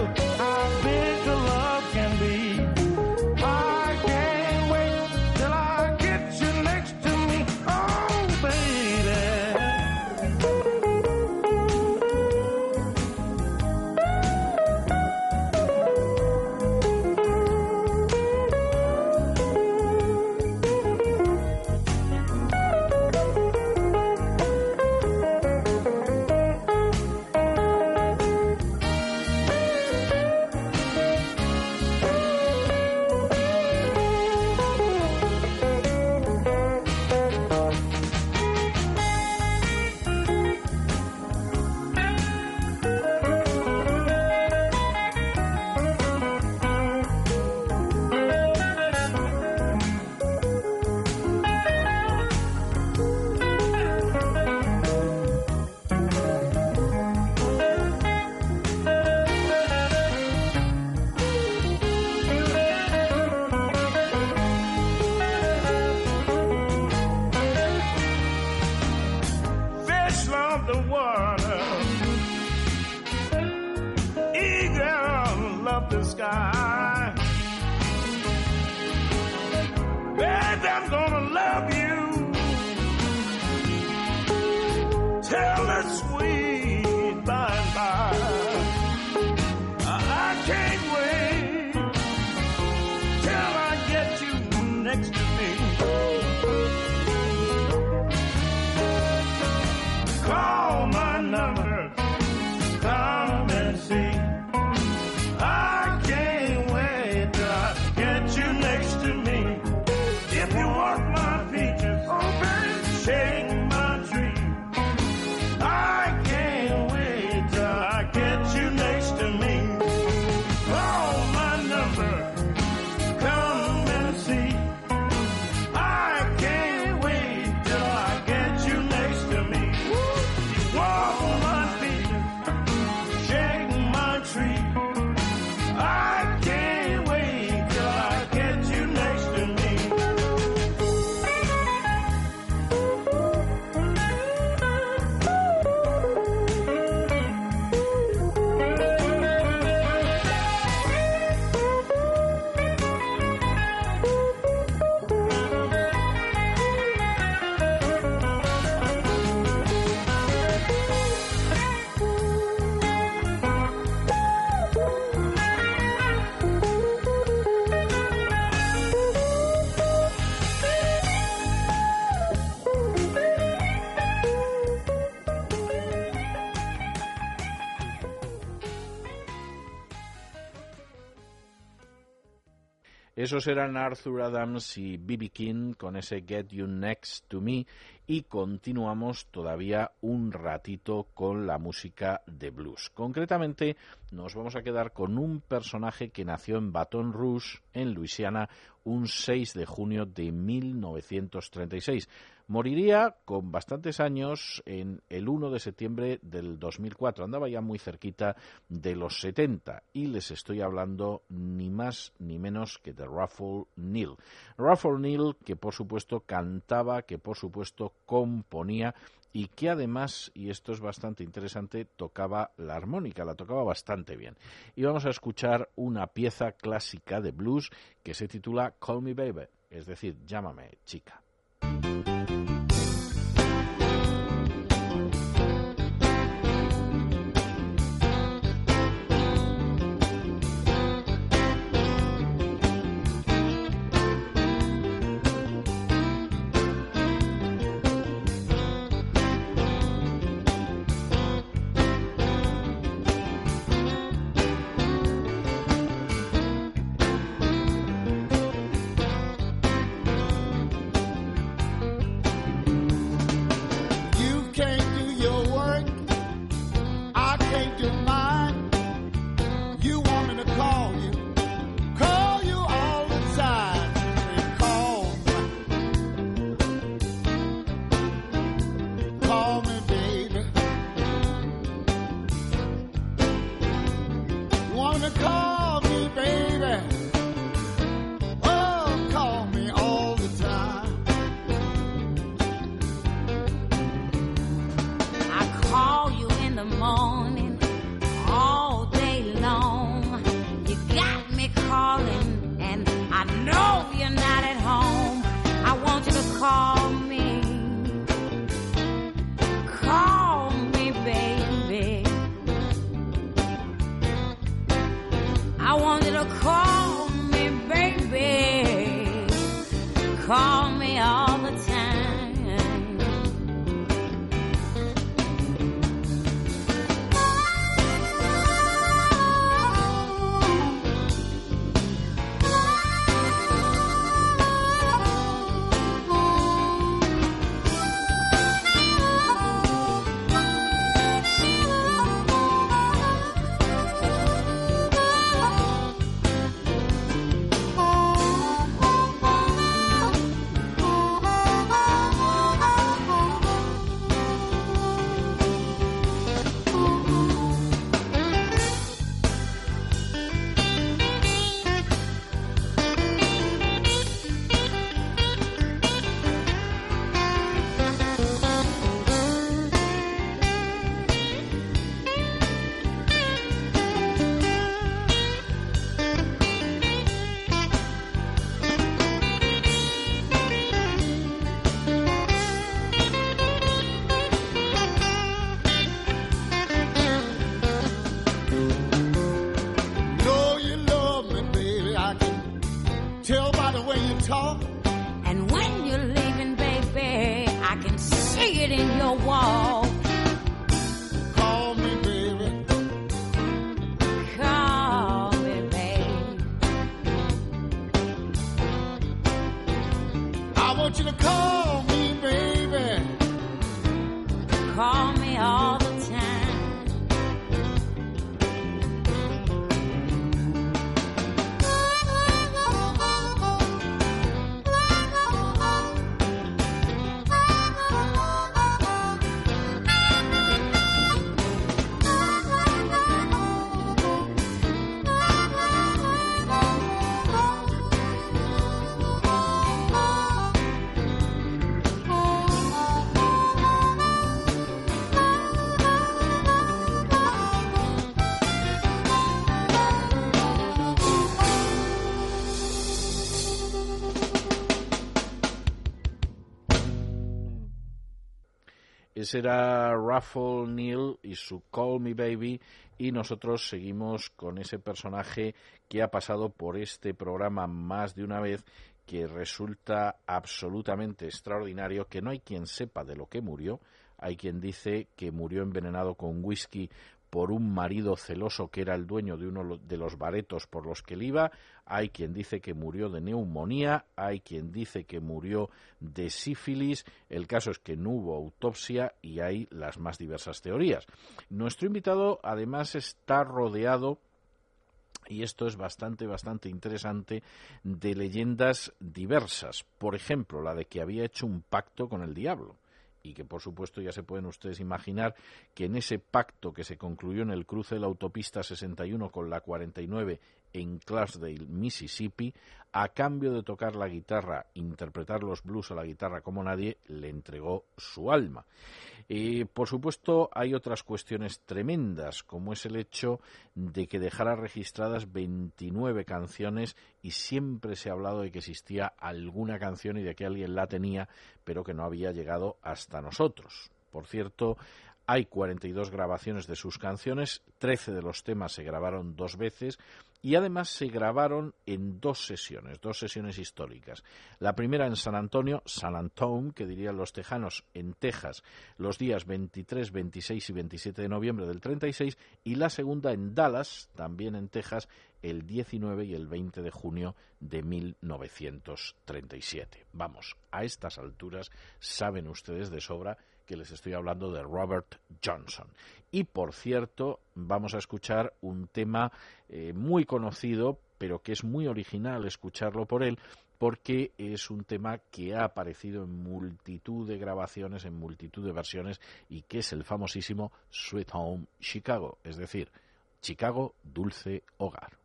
Esos eran Arthur Adams y B.B. King con ese Get You Next to Me y continuamos todavía un ratito con la música de blues. Concretamente nos vamos a quedar con un personaje que nació en Baton Rouge, en Luisiana, un 6 de junio de 1936. Moriría con bastantes años en el 1 de septiembre del 2004. Andaba ya muy cerquita de los 70 y les estoy hablando ni más ni menos que de Ruffle Neal. Ruffle Neal que por supuesto cantaba, que por supuesto componía y que además, y esto es bastante interesante, tocaba la armónica, la tocaba bastante bien. Y vamos a escuchar una pieza clásica de blues que se titula Call Me Baby, es decir, llámame chica. Ese era Raffle Neal y su Call Me Baby y nosotros seguimos con ese personaje que ha pasado por este programa más de una vez que resulta absolutamente extraordinario, que no hay quien sepa de lo que murió, hay quien dice que murió envenenado con whisky por un marido celoso que era el dueño de uno de los baretos por los que él iba, hay quien dice que murió de neumonía, hay quien dice que murió de sífilis, el caso es que no hubo autopsia y hay las más diversas teorías. Nuestro invitado además está rodeado y esto es bastante, bastante interesante, de leyendas diversas. Por ejemplo, la de que había hecho un pacto con el diablo y que por supuesto ya se pueden ustedes imaginar que en ese pacto que se concluyó en el cruce de la autopista 61 con la 49 en Clarksdale, Mississippi, a cambio de tocar la guitarra, interpretar los blues a la guitarra como nadie, le entregó su alma. Eh, por supuesto, hay otras cuestiones tremendas, como es el hecho de que dejara registradas 29 canciones y siempre se ha hablado de que existía alguna canción y de que alguien la tenía, pero que no había llegado hasta nosotros. Por cierto, hay 42 grabaciones de sus canciones, 13 de los temas se grabaron dos veces y además se grabaron en dos sesiones, dos sesiones históricas. La primera en San Antonio, San Antone, que dirían los tejanos, en Texas, los días 23, 26 y 27 de noviembre del 36, y la segunda en Dallas, también en Texas, el 19 y el 20 de junio de 1937. Vamos, a estas alturas saben ustedes de sobra que les estoy hablando de Robert Johnson. Y por cierto, vamos a escuchar un tema eh, muy conocido, pero que es muy original escucharlo por él, porque es un tema que ha aparecido en multitud de grabaciones, en multitud de versiones, y que es el famosísimo Sweet Home Chicago, es decir, Chicago, dulce hogar.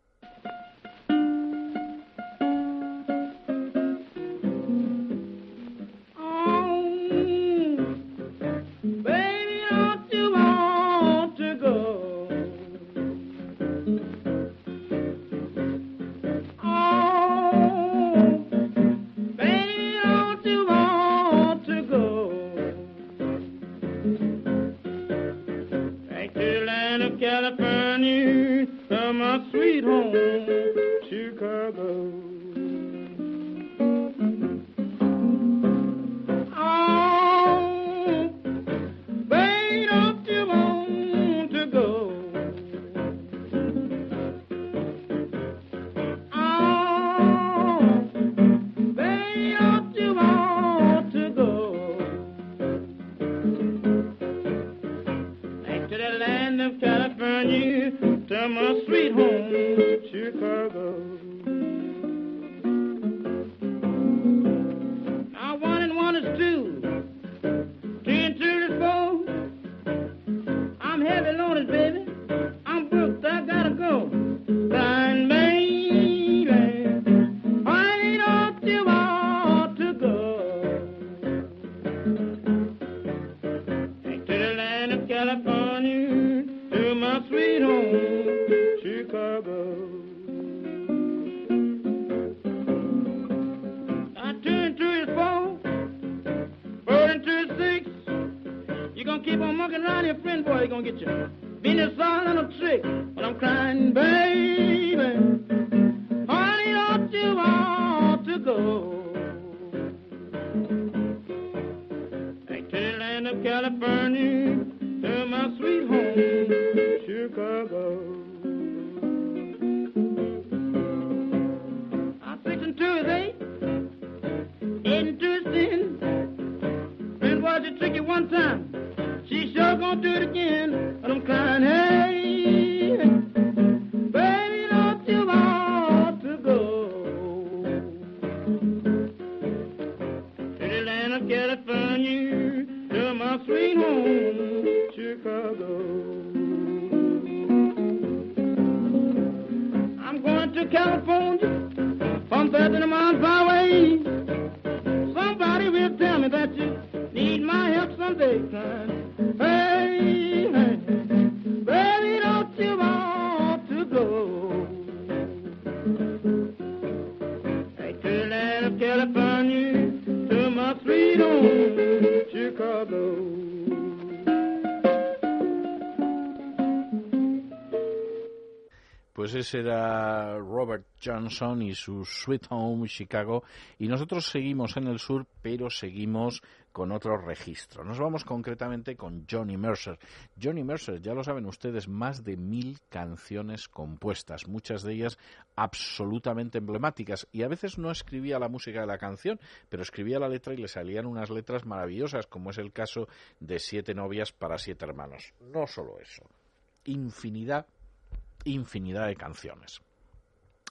Four. I'm heavy loaded, baby. Era Robert Johnson y su Sweet Home Chicago. Y nosotros seguimos en el sur, pero seguimos con otro registro. Nos vamos concretamente con Johnny Mercer. Johnny Mercer, ya lo saben ustedes, más de mil canciones compuestas, muchas de ellas absolutamente emblemáticas. Y a veces no escribía la música de la canción, pero escribía la letra y le salían unas letras maravillosas, como es el caso de Siete novias para siete hermanos. No solo eso, infinidad infinidad de canciones.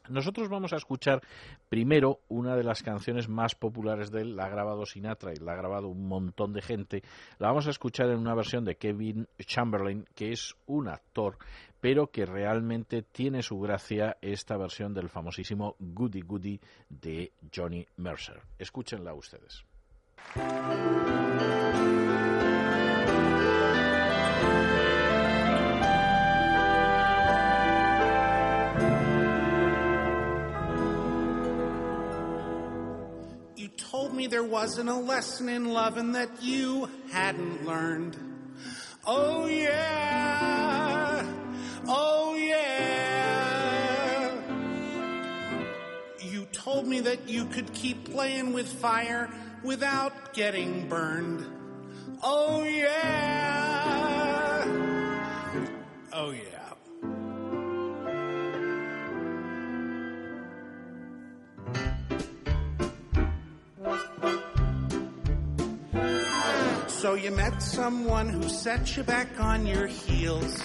Nosotros vamos a escuchar primero una de las canciones más populares de él, la ha grabado Sinatra y la ha grabado un montón de gente. La vamos a escuchar en una versión de Kevin Chamberlain, que es un actor, pero que realmente tiene su gracia esta versión del famosísimo Goody Goody de Johnny Mercer. Escúchenla ustedes. Me there wasn't a lesson in love and that you hadn't learned. Oh yeah, oh yeah. You told me that you could keep playing with fire without getting burned. Oh yeah, oh yeah. So you met someone who set you back on your heels.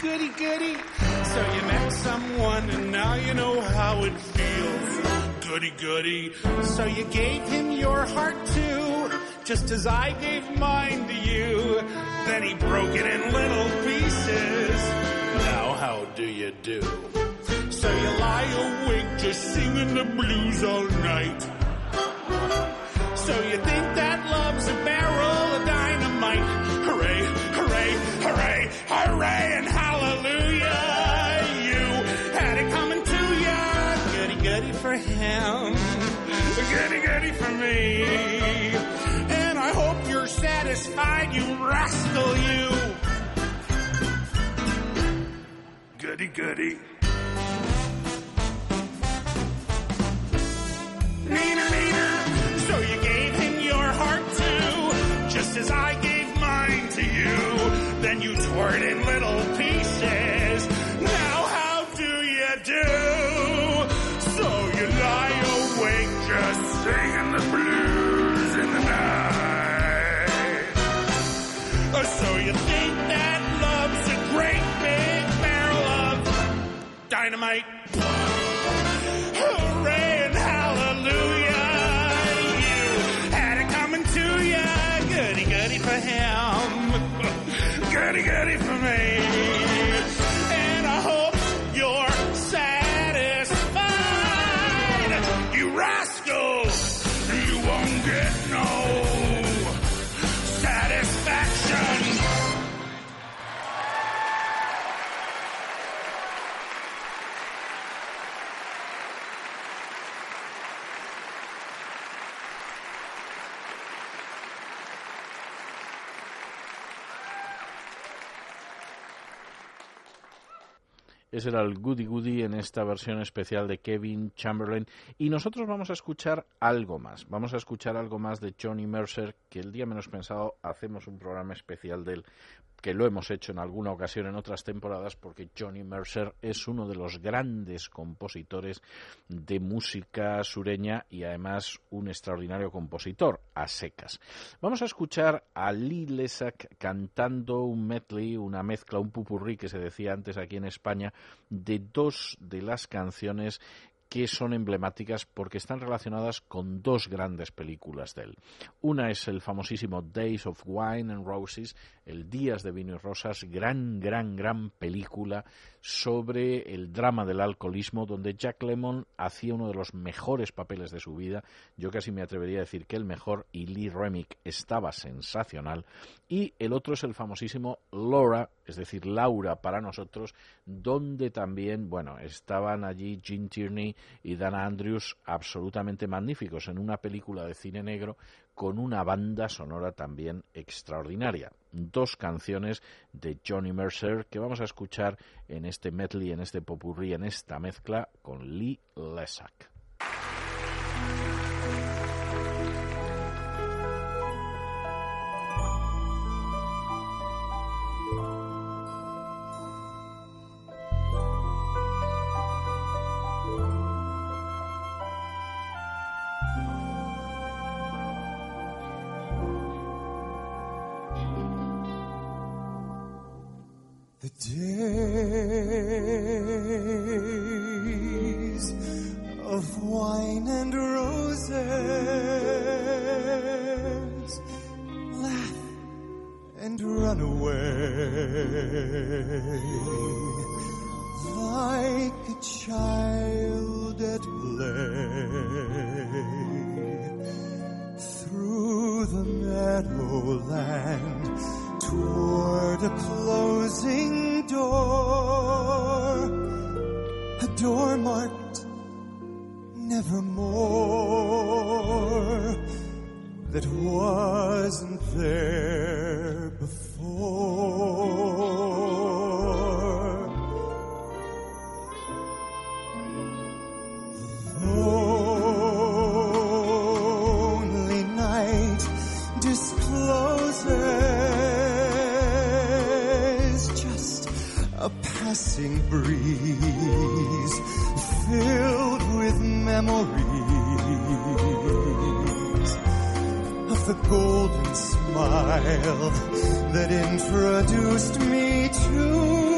Goody, goody. So you met someone and now you know how it feels. Goody, goody. So you gave him your heart too, just as I gave mine to you. Then he broke it in little pieces. Now how do you do? So you lie awake just singing the blues all night. So you think that love's and hallelujah. You had it coming to ya. Goody, goody for him. Goody, goody for me. And I hope you're satisfied, you rascal, you. Goody, goody. Nina, Nina. Then you tore it in little pieces. Now how do you do? So you lie awake just singing the blues in the night. Uh, So you think that love's a great big barrel of dynamite? Ese era el Goody Goody en esta versión especial de Kevin Chamberlain. Y nosotros vamos a escuchar algo más. Vamos a escuchar algo más de Johnny Mercer, que el día menos pensado hacemos un programa especial de él, que lo hemos hecho en alguna ocasión en otras temporadas, porque Johnny Mercer es uno de los grandes compositores de música sureña y además un extraordinario compositor a secas. Vamos a escuchar a Lee Lesak cantando un medley, una mezcla, un pupurrí que se decía antes aquí en España, de dos de las canciones que son emblemáticas porque están relacionadas con dos grandes películas de él. Una es el famosísimo Days of Wine and Roses, el Días de Vino y Rosas, gran, gran, gran película sobre el drama del alcoholismo, donde Jack Lemmon hacía uno de los mejores papeles de su vida. Yo casi me atrevería a decir que el mejor, y Lee Remick estaba sensacional. Y el otro es el famosísimo Laura, es decir, Laura para nosotros, donde también, bueno, estaban allí Gene Tierney y Dana Andrews absolutamente magníficos en una película de cine negro con una banda sonora también extraordinaria. Dos canciones de Johnny Mercer que vamos a escuchar en este medley, en este popurrí, en esta mezcla con Lee Lesak. Like a child at play through the meadowland toward a closing door, a door marked nevermore that wasn't there before. Passing breeze filled with memories of the golden smile that introduced me to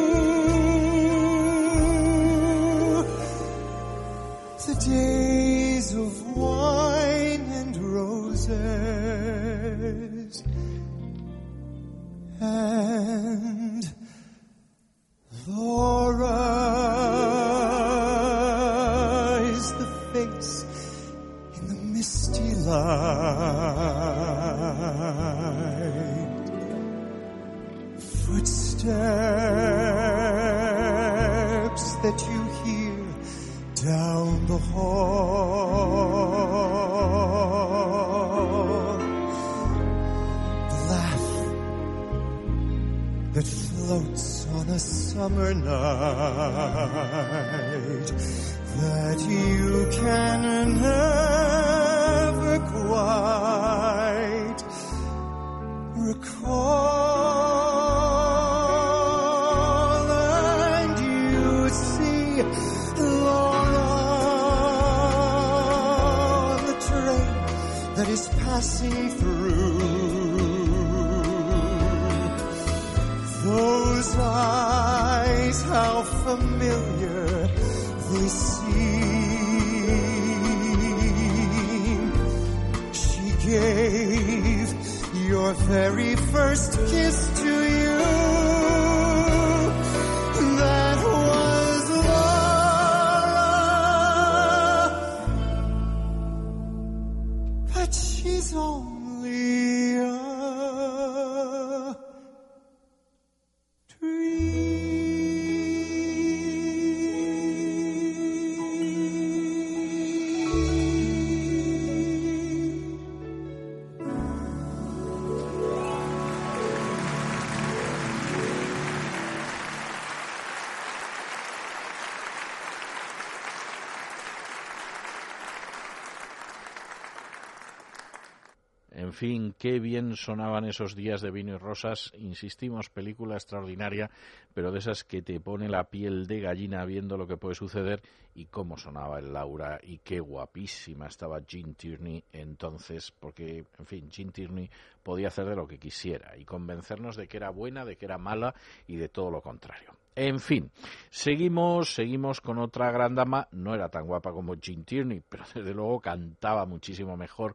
fin, qué bien sonaban esos días de vino y rosas. Insistimos, película extraordinaria, pero de esas que te pone la piel de gallina viendo lo que puede suceder y cómo sonaba el Laura y qué guapísima estaba Jean Tierney entonces, porque, en fin, Jean Tierney podía hacer de lo que quisiera y convencernos de que era buena, de que era mala y de todo lo contrario. En fin, seguimos, seguimos con otra gran dama, no era tan guapa como Jean Tierney, pero desde luego cantaba muchísimo mejor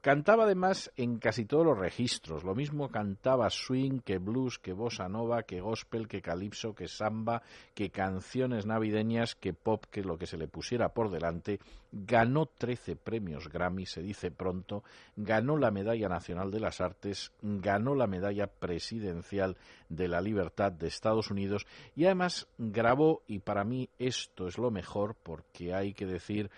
Cantaba además en casi todos los registros, lo mismo cantaba swing que blues, que bossa nova, que gospel, que calipso, que samba, que canciones navideñas, que pop, que lo que se le pusiera por delante. Ganó 13 premios Grammy, se dice pronto, ganó la Medalla Nacional de las Artes, ganó la Medalla Presidencial de la Libertad de Estados Unidos. Y además grabó, y para mí esto es lo mejor porque hay que decir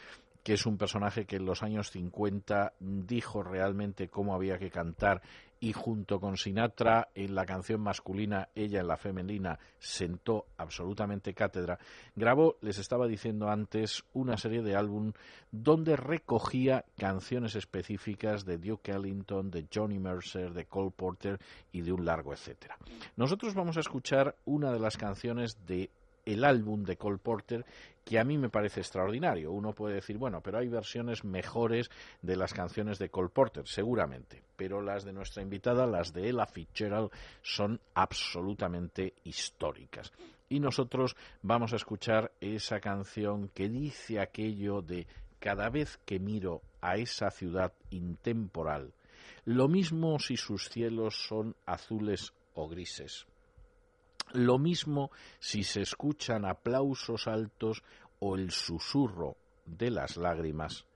que es un personaje que en los años 50 dijo realmente cómo había que cantar y junto con Sinatra en la canción masculina, ella en la femenina, sentó absolutamente cátedra, grabó, les estaba diciendo antes, una serie de álbum donde recogía canciones específicas de Duke Ellington, de Johnny Mercer, de Cole Porter y de un largo etcétera. Nosotros vamos a escuchar una de las canciones de el álbum de Cole Porter que a mí me parece extraordinario. Uno puede decir, bueno, pero hay versiones mejores de las canciones de Cole Porter, seguramente, pero las de nuestra invitada, las de Ella Fitzgerald, son absolutamente históricas. Y nosotros vamos a escuchar esa canción que dice aquello de cada vez que miro a esa ciudad intemporal, lo mismo si sus cielos son azules o grises lo mismo si se escuchan aplausos altos o el susurro de las lágrimas,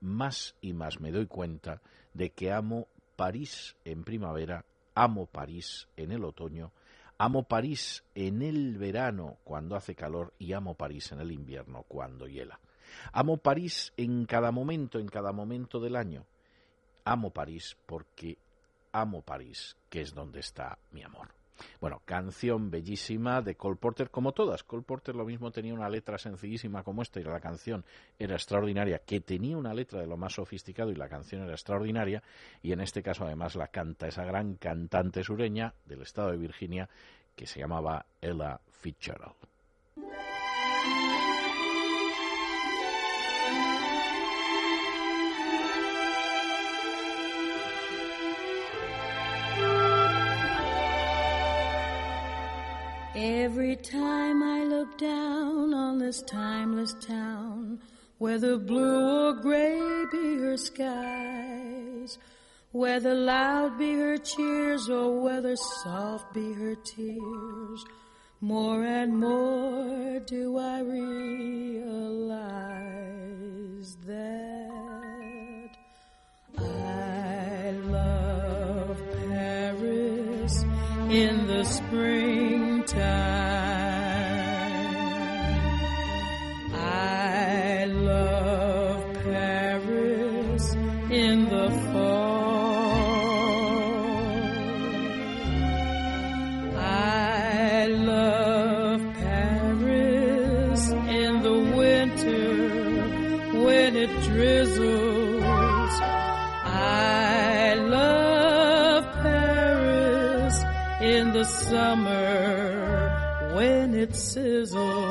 más y más me doy cuenta de que amo París en primavera, amo París en el otoño, amo París en el verano cuando hace calor y amo París en el invierno cuando hiela. Amo París en cada momento, en cada momento del año. Amo París porque amo París, que es donde está mi amor. Bueno, canción bellísima de Cole Porter, como todas. Cole Porter lo mismo tenía una letra sencillísima como esta y la canción era extraordinaria, que tenía una letra de lo más sofisticado y la canción era extraordinaria. Y en este caso además la canta esa gran cantante sureña del estado de Virginia que se llamaba Ella Fitzgerald. Time I look down on this timeless town, whether blue or gray be her skies, whether loud be her cheers or whether soft be her tears, more and more do I realize that I love Paris in the time. When it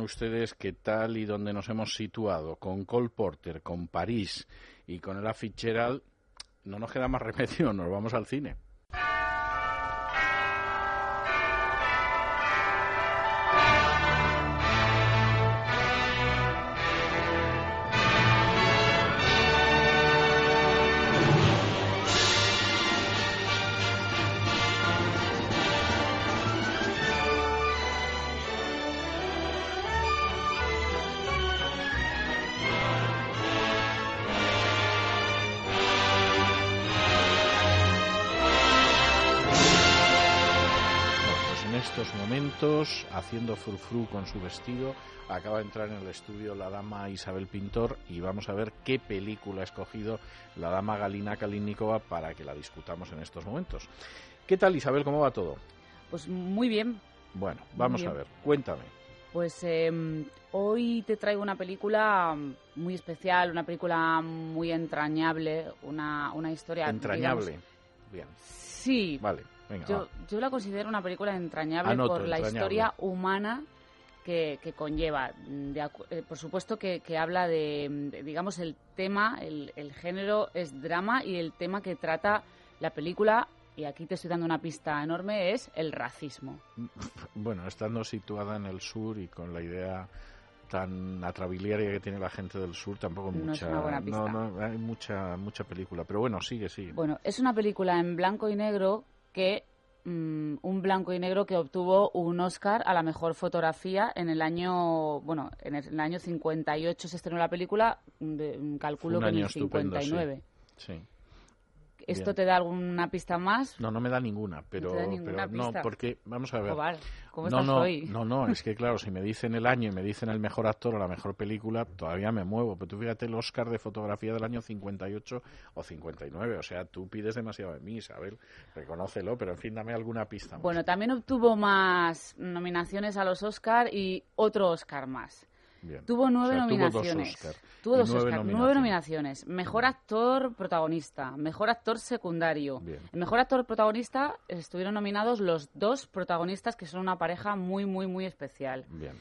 ustedes que tal y donde nos hemos situado con Cole Porter, con París y con el Fitzgerald, no nos queda más remedio, nos vamos al cine. Estos momentos, haciendo frufru con su vestido. Acaba de entrar en el estudio la dama Isabel Pintor y vamos a ver qué película ha escogido la dama Galina Kalinikova para que la discutamos en estos momentos. ¿Qué tal Isabel? ¿Cómo va todo? Pues muy bien. Bueno, vamos bien. a ver, cuéntame. Pues eh, hoy te traigo una película muy especial, una película muy entrañable, una, una historia... Entrañable. digamos- Bien. sí. Vale, venga. Yo, yo la considero una película entrañable Anoto, por la entrañable. historia humana que, que conlleva. De eh, por supuesto que, que habla de, de, digamos, el tema, el, el género es drama y el tema que trata la película, y aquí te estoy dando una pista enorme, es el racismo. Bueno, estando situada en el sur y con la idea tan atrabiliaria que tiene la gente del sur, tampoco No es mucha, una buena pista. no, no, hay mucha, mucha película. Pero bueno, sigue, sigue. Bueno, es una película en blanco y negro que mm, un blanco y negro que obtuvo un Oscar a la mejor fotografía en el año, bueno, en el, en el año 58 se estrenó la película, de- mm, calculo que en el estupendo, sí. 59. Sí. ¿Esto Bien. te da alguna pista más? No, no me da ninguna, pero, da ninguna pero no, porque vamos a ver. Joder, ¿cómo no, estás no, hoy? no, no, es que claro, si me dicen el año y me dicen el mejor actor o la mejor película, todavía me muevo. Pero tú fíjate el Oscar de fotografía del año 58 o 59, o sea, tú pides demasiado de mí, Isabel, reconócelo, pero en fin, dame alguna pista. más. Bueno, también obtuvo más nominaciones a los Oscar y otro Oscar más. Bien. Tuvo nueve O sea, tuvo dos nominaciones. Oscar Tuvo dos nueve Oscar, nueve nominaciones. nominaciones. Mejor actor protagonista, mejor actor secundario. Bien. El mejor actor protagonista estuvieron nominados los dos protagonistas que son una pareja muy, muy, muy especial. Bien.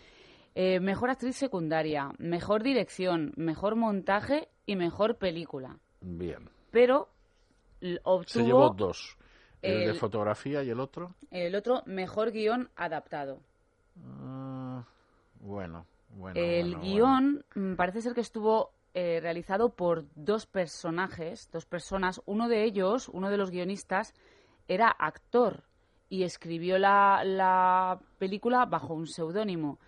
Eh, mejor actriz secundaria, mejor dirección, mejor montaje y mejor película. Bien. Pero obtuvo Se llevó dos. El, de fotografía y el otro. el otro mejor guion adaptado. Ah, bueno, bueno. el bueno, guion mm, parece ser que estuvo eh, realizado por dos personajes, dos personas. Uno de ellos, uno de los guionistas, era actor y escribió la, la película bajo un seudónimo.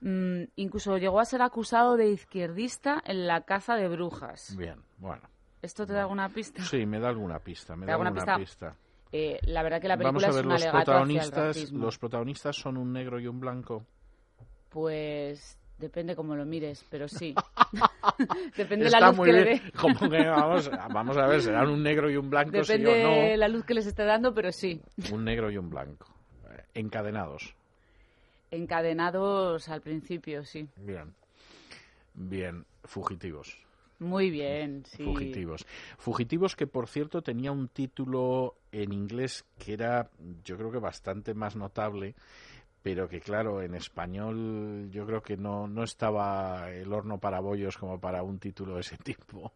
Mm, incluso llegó a ser acusado de izquierdista en la caza de brujas. Bien, bueno. ¿Esto te da alguna pista? Sí, me da alguna pista, me ¿Te da alguna pista? pista. Eh, la verdad que la película Vamos a es ver, un los alegato hacia el protagonistas, los protagonistas son un negro y un blanco. Pues depende cómo lo mires, pero sí. depende de la luz muy que le bien. dé. Como que vamos, vamos a ver, serán un negro y un blanco, Depende sí o de no. la luz que les esté dando, pero sí. Un negro y un blanco. Encadenados. Encadenados al principio, sí. Bien. Bien. Fugitivos. Muy bien, sí. Fugitivos. Fugitivos que, por cierto, tenía un título en inglés que era, yo creo que bastante más notable, pero que, claro, en español yo creo que no, no estaba el horno para bollos como para un título de ese tipo,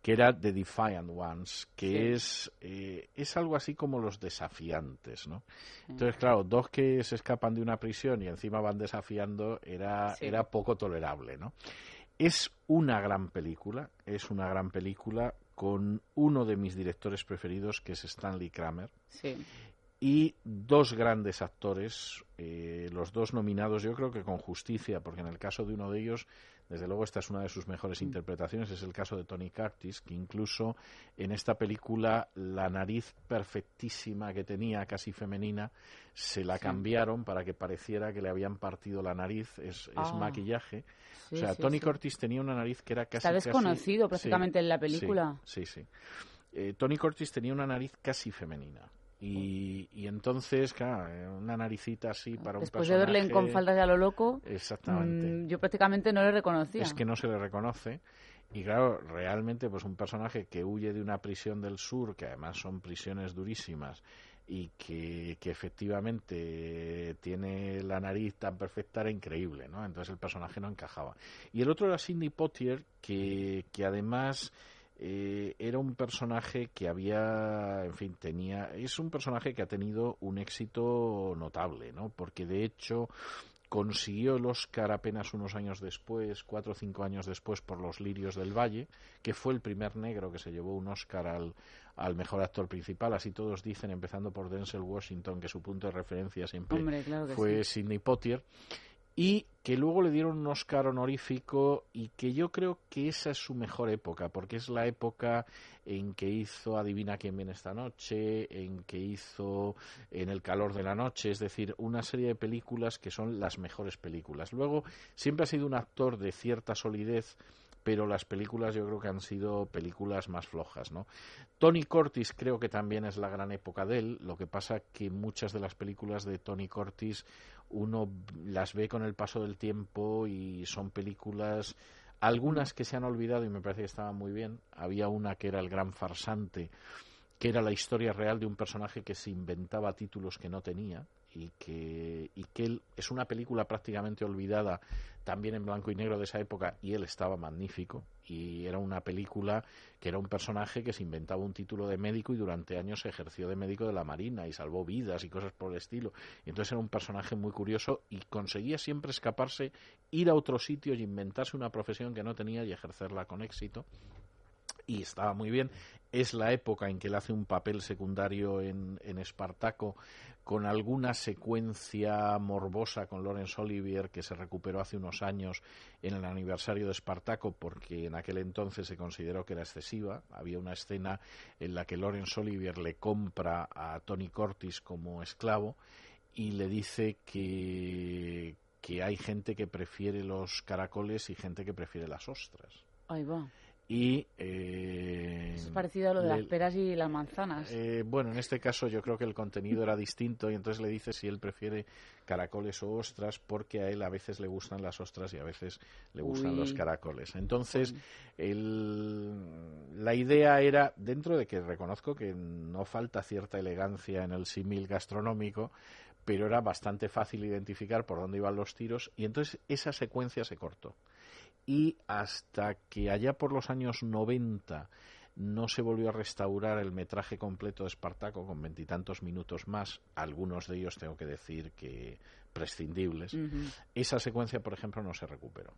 que era The Defiant Ones, que Sí. es, eh, es algo así como los desafiantes, ¿no? Entonces, claro, dos que se escapan de una prisión y encima van desafiando era, Sí. era poco tolerable, ¿no? Es una gran película, es una gran película con uno de mis directores preferidos, que es Stanley Kramer, Sí. Y dos grandes actores, eh, los dos nominados, yo creo que con justicia, porque en el caso de uno de ellos, desde luego esta es una de sus mejores interpretaciones, es el caso de Tony Curtis, que incluso en esta película la nariz perfectísima que tenía, casi femenina, se la Sí. cambiaron para que pareciera que le habían partido la nariz, es, es Ah. maquillaje. Sí, o sea, sí, Tony. Curtis tenía una nariz que era casi... Está desconocido prácticamente en la película. Sí, sí. Eh, Tony Curtis tenía una nariz casi femenina. Y, y entonces, claro, eh, una naricita así para Después un de personaje... verle en Con faldas y a lo loco, Exactamente. mm, yo prácticamente no le reconocía. Es que no se le reconoce. Y claro, realmente, pues un personaje que huye de una prisión del sur, que además son prisiones durísimas, y que, que efectivamente tiene la nariz tan perfecta, era increíble, ¿no? Entonces el personaje no encajaba. Y el otro era Sidney Poitier, que, que además eh, era un personaje que había, en fin, tenía, es un personaje que ha tenido un éxito notable, ¿no? Porque de hecho consiguió el Oscar apenas unos años después, cuatro o cinco años después, por Los Lirios del Valle, que fue el primer negro que se llevó un Oscar al, al mejor actor principal. Así todos dicen, empezando por Denzel Washington, que su punto de referencia siempre Hombre, claro que fue sí. Sidney Poitier. Y que luego le dieron un Oscar honorífico y que yo creo que esa es su mejor época, porque es la época en que hizo Adivina quién viene esta noche, en que hizo En el calor de la noche, es decir, una serie de películas que son las mejores películas. Luego, siempre ha sido un actor de cierta solidez, pero las películas yo creo que han sido películas más flojas, ¿no? Tony Curtis creo que también es la gran época de él, lo que pasa que muchas de las películas de Tony Curtis uno las ve con el paso del tiempo y son películas algunas que se han olvidado y me parece que estaban muy bien. Había una que era El gran farsante, que era la historia real de un personaje que se inventaba títulos que no tenía y que, y que él es una película prácticamente olvidada también en blanco y negro de esa época y él estaba magnífico y era una película que era un personaje que se inventaba un título de médico y durante años se ejerció de médico de la Marina y salvó vidas y cosas por el estilo. Y entonces era un personaje muy curioso y conseguía siempre escaparse ir a otro sitio y inventarse una profesión que no tenía y ejercerla con éxito y estaba muy bien. Es la época en que él hace un papel secundario en, en Espartaco con alguna secuencia morbosa con Laurence Olivier que se recuperó hace unos años en el aniversario de Espartaco porque en aquel entonces se consideró que era excesiva. Había una escena en la que Laurence Olivier le compra a Tony Curtis como esclavo y le dice que, que hay gente que prefiere los caracoles y gente que prefiere las ostras Ahí va. Y eh, Es parecido a lo de le- las peras y las manzanas. eh, bueno, en este caso yo creo que el contenido era distinto y entonces le dice si él prefiere caracoles o ostras porque a él a veces le gustan las ostras y a veces le gustan Uy. los caracoles. Entonces, el- la idea era, dentro de que reconozco que no falta cierta elegancia en el símil gastronómico, pero era bastante fácil identificar por dónde iban los tiros y entonces esa secuencia se cortó y hasta que allá por los años 90 no se volvió a restaurar el metraje completo de Espartaco con veintitantos minutos más, algunos de ellos tengo que decir que prescindibles. Esa secuencia, por ejemplo, no se recuperó.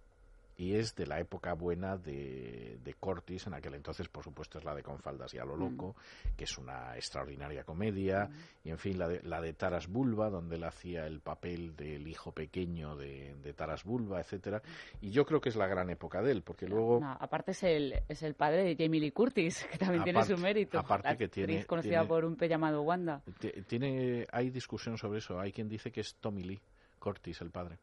Y es de la época buena de, de Cortis, en aquel entonces, por supuesto, es la de Con faldas y a lo loco, que es una extraordinaria comedia, y en fin, la de, la de Taras Bulba, donde él hacía el papel del hijo pequeño de, de Taras Bulba, etcétera. Y yo creo que es la gran época de él, porque luego... No, aparte es el, es el padre de Jamie Lee Curtis, que también tiene su mérito. aparte La que tiene- conocida tiene- por un pe llamado Wanda. Tiene, hay discusión sobre eso. Hay quien dice que es Tommy Lee Curtis, el padre.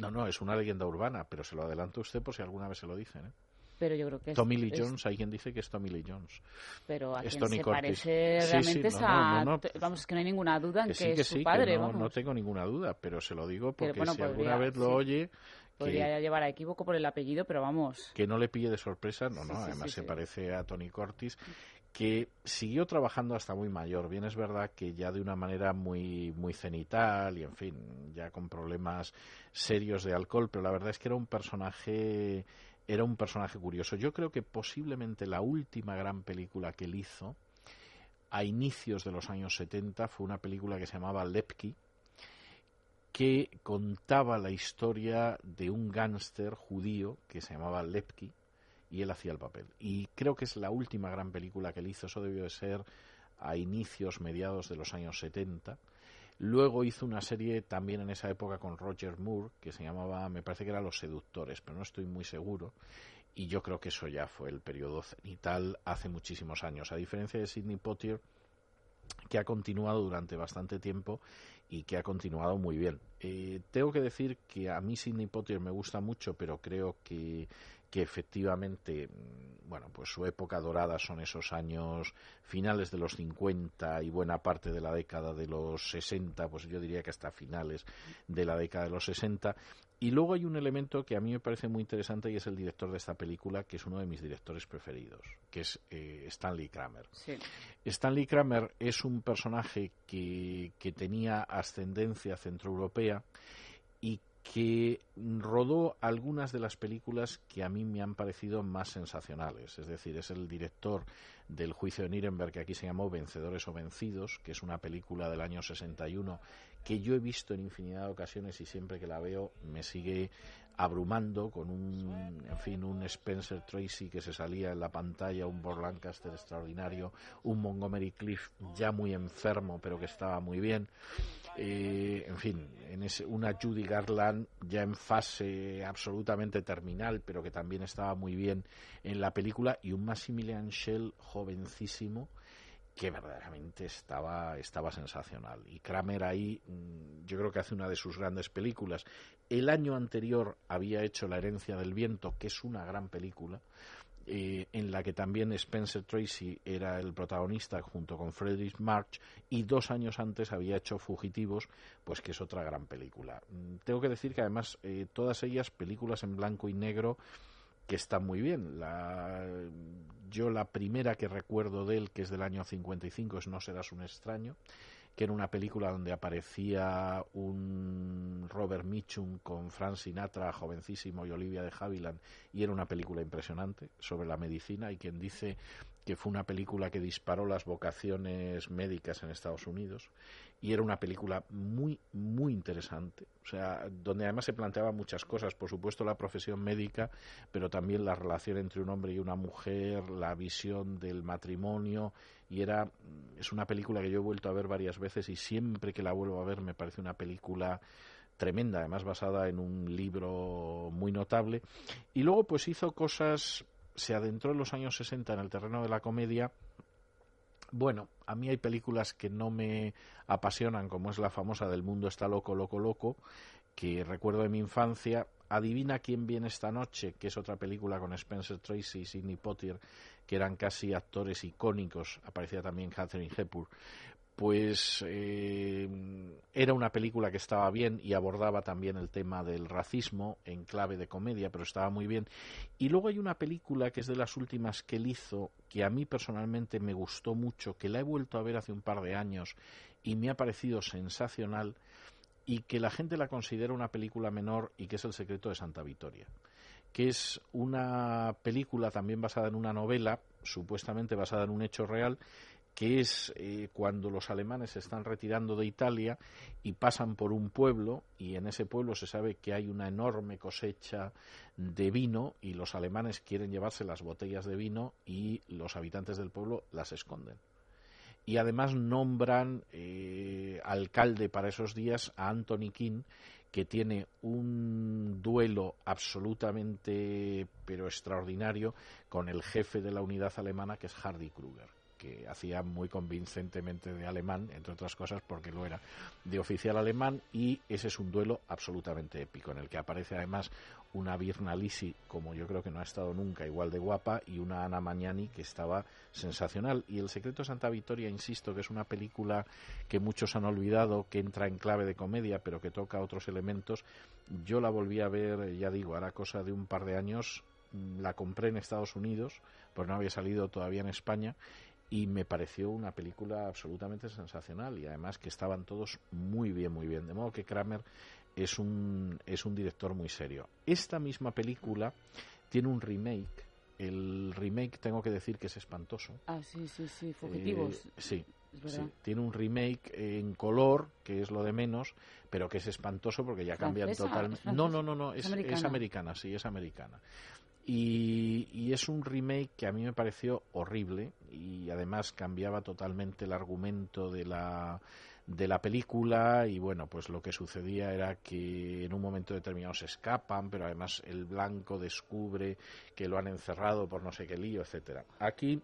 No, no, es una leyenda urbana, pero se lo adelanto a usted por si alguna vez se lo dicen. ¿eh? Pero yo creo que es... Tommy Lee es- Jones, hay quien dice que es Tommy Lee Jones. Pero a es quien Tony se Curtis. parece Sí, sí, realmente es no, a... no, no, t- Vamos, que no hay ninguna duda en que que, sí, que es sí, su que padre, no, vamos. no tengo ninguna duda, pero se lo digo Pero, porque bueno, si alguna vez lo sí. oye, Podría que, llevar a equívoco por el apellido, pero vamos... que no le pille de sorpresa, no, no, Sí, sí, además sí, se sí. parece a Tony Curtis, que siguió trabajando hasta muy mayor. Bien es verdad que ya de una manera muy, muy cenital y, en fin, ya con problemas serios de alcohol, pero la verdad es que era un personaje, era un personaje curioso. Yo creo que posiblemente la última gran película que él hizo a inicios de los años 70 fue una película que se llamaba Lepki, que contaba la historia de un gángster judío que se llamaba Lepki y él hacía el papel. Y creo que es la última gran película que él hizo, eso debió de ser a inicios, mediados de los años 70. Luego hizo una serie también en esa época con Roger Moore que se llamaba, me parece que era Los Seductores, pero no estoy muy seguro. Y yo creo que eso ya fue el periodo cenital hace muchísimos años. A diferencia de Sidney Poitier, que ha continuado durante bastante tiempo y que ha continuado muy bien. Eh, tengo que decir que a mí Sidney Poitier me gusta mucho, pero creo que, que efectivamente, mm, bueno, pues su época dorada son esos años finales de los 50 y buena parte de la década de los 60, pues yo diría que hasta finales de la década de los 60. Y luego hay un elemento que a mí me parece muy interesante y es el director de esta película, que es uno de mis directores preferidos, que es eh, Stanley Kramer. Sí. Stanley Kramer es un personaje que, que tenía ascendencia centroeuropea y que rodó algunas de las películas que a mí me han parecido más sensacionales. Es decir, es el director del juicio de Nuremberg, que aquí se llamó Vencedores o Vencidos, que es una película del año 61 que yo he visto en infinidad de ocasiones y siempre que la veo me sigue abrumando con un, en fin, un Spencer Tracy que se salía en la pantalla, un Burt Lancaster extraordinario, un Montgomery Cliff ya muy enfermo pero que estaba muy bien, eh, en fin, en ese, una Judy Garland ya en fase absolutamente terminal pero que también estaba muy bien en la película y un Maximilian Schell jovencísimo que verdaderamente estaba, estaba sensacional. Y Kramer ahí, mm, yo creo que hace una de sus grandes películas. El año anterior había hecho La herencia del viento, que es una gran película, eh, en la que también Spencer Tracy era el protagonista junto con Friedrich March, y dos años antes había hecho Fugitivos, pues que es otra gran película. Mm, Tengo que decir que además eh, todas ellas películas en blanco y negro que están muy bien. La, yo la primera que recuerdo de él, que es del año 55, es No serás un extraño, que era una película donde aparecía un Robert Mitchum con Frank Sinatra, jovencísimo, y Olivia de Havilland, y era una película impresionante sobre la medicina, y quien dice que fue una película que disparó las vocaciones médicas en Estados Unidos y era una película muy muy interesante o sea donde además se planteaban muchas cosas por supuesto la profesión médica pero también la relación entre un hombre y una mujer la visión del matrimonio y era es una película que yo he vuelto a ver varias veces y siempre que la vuelvo a ver me parece una película tremenda, además basada en un libro muy notable. Y luego pues hizo cosas se adentró en los años 60 en el terreno de la comedia. Bueno, a mí hay películas que no me apasionan, como es la famosa del mundo está loco, loco, loco, que recuerdo de mi infancia. Adivina quién viene esta noche, que es otra película con Spencer Tracy y Sidney Poitier, que eran casi actores icónicos. Aparecía también Catherine Hepburn pues eh, era una película que estaba bien y abordaba también el tema del racismo en clave de comedia, pero estaba muy bien. Y luego hay una película que es de las últimas que él hizo, que a mí personalmente me gustó mucho, que la he vuelto a ver hace un par de años y me ha parecido sensacional y que la gente la considera una película menor y que es El secreto de Santa Victoria que es una película también basada en una novela, supuestamente basada en un hecho real, que es eh, cuando los alemanes se están retirando de Italia y pasan por un pueblo y en ese pueblo se sabe que hay una enorme cosecha de vino y los alemanes quieren llevarse las botellas de vino y los habitantes del pueblo las esconden. Y además nombran eh, alcalde para esos días a Anthony King, que tiene un duelo absolutamente pero extraordinario con el jefe de la unidad alemana que es Hardy Kruger que hacía muy convincentemente de alemán, entre otras cosas porque lo era de oficial alemán y ese es un duelo absolutamente épico en el que aparece además una Virna Lisi como yo creo que no ha estado nunca igual de guapa y una Ana Magnani que estaba sensacional. Y El secreto de Santa Victoria insisto que es una película que muchos han olvidado que entra en clave de comedia pero que toca otros elementos yo la volví a ver ya digo hará cosa de un par de años la compré en Estados Unidos, pues no había salido todavía en España y me pareció una película absolutamente sensacional y además que estaban todos muy bien, muy bien. De modo que Kramer es un, es un director muy serio. Esta misma película tiene un remake. El remake tengo que decir que es espantoso. Ah, sí, sí, sí, fugitivos. Eh, sí, sí, tiene un remake en color, que es lo de menos, pero que es espantoso porque ya cambian totalmente. ¿Es No, no, no, no, ¿Es es, es americana? americana, sí, es americana. Y, es un remake que a mí me pareció horrible y además cambiaba totalmente el argumento de la de la película y bueno pues lo que sucedía era que en un momento determinado se escapan pero además el blanco descubre que lo han encerrado por no sé qué lío etcétera. Aquí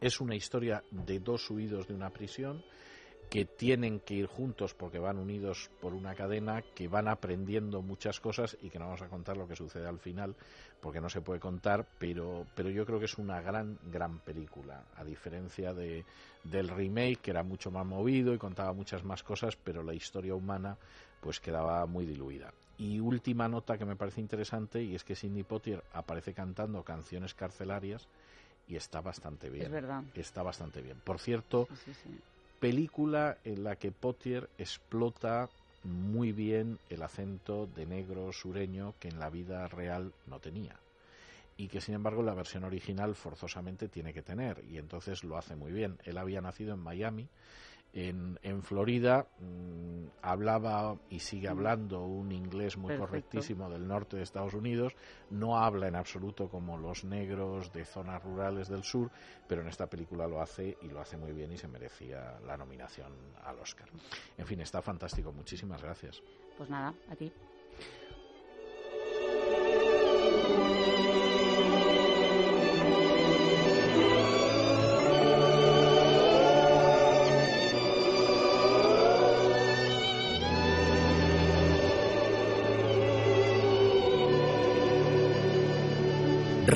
es una historia de dos huidos de una prisión que tienen que ir juntos porque van unidos por una cadena, que van aprendiendo muchas cosas y que no vamos a contar lo que sucede al final porque no se puede contar, pero, pero yo creo que es una gran, gran película, a diferencia de, del remake que era mucho más movido y contaba muchas más cosas, pero la historia humana pues quedaba muy diluida. Y última nota que me parece interesante y es que Sidney Poitier aparece cantando canciones carcelarias y está bastante bien. Es verdad. Está bastante bien. Por cierto, Sí, sí. Película en la que Potier explota muy bien el acento de negro sureño que en la vida real no tenía y que sin embargo la versión original forzosamente tiene que tener y entonces lo hace muy bien. Él había nacido en Miami, en, en Florida, mm, hablaba y sigue hablando un inglés muy Perfecto. correctísimo del norte de Estados Unidos, no habla en absoluto como los negros de zonas rurales del sur, pero en esta película lo hace y lo hace muy bien y se merecía la nominación al Oscar. En fin, está fantástico, muchísimas gracias. Pues nada, a ti.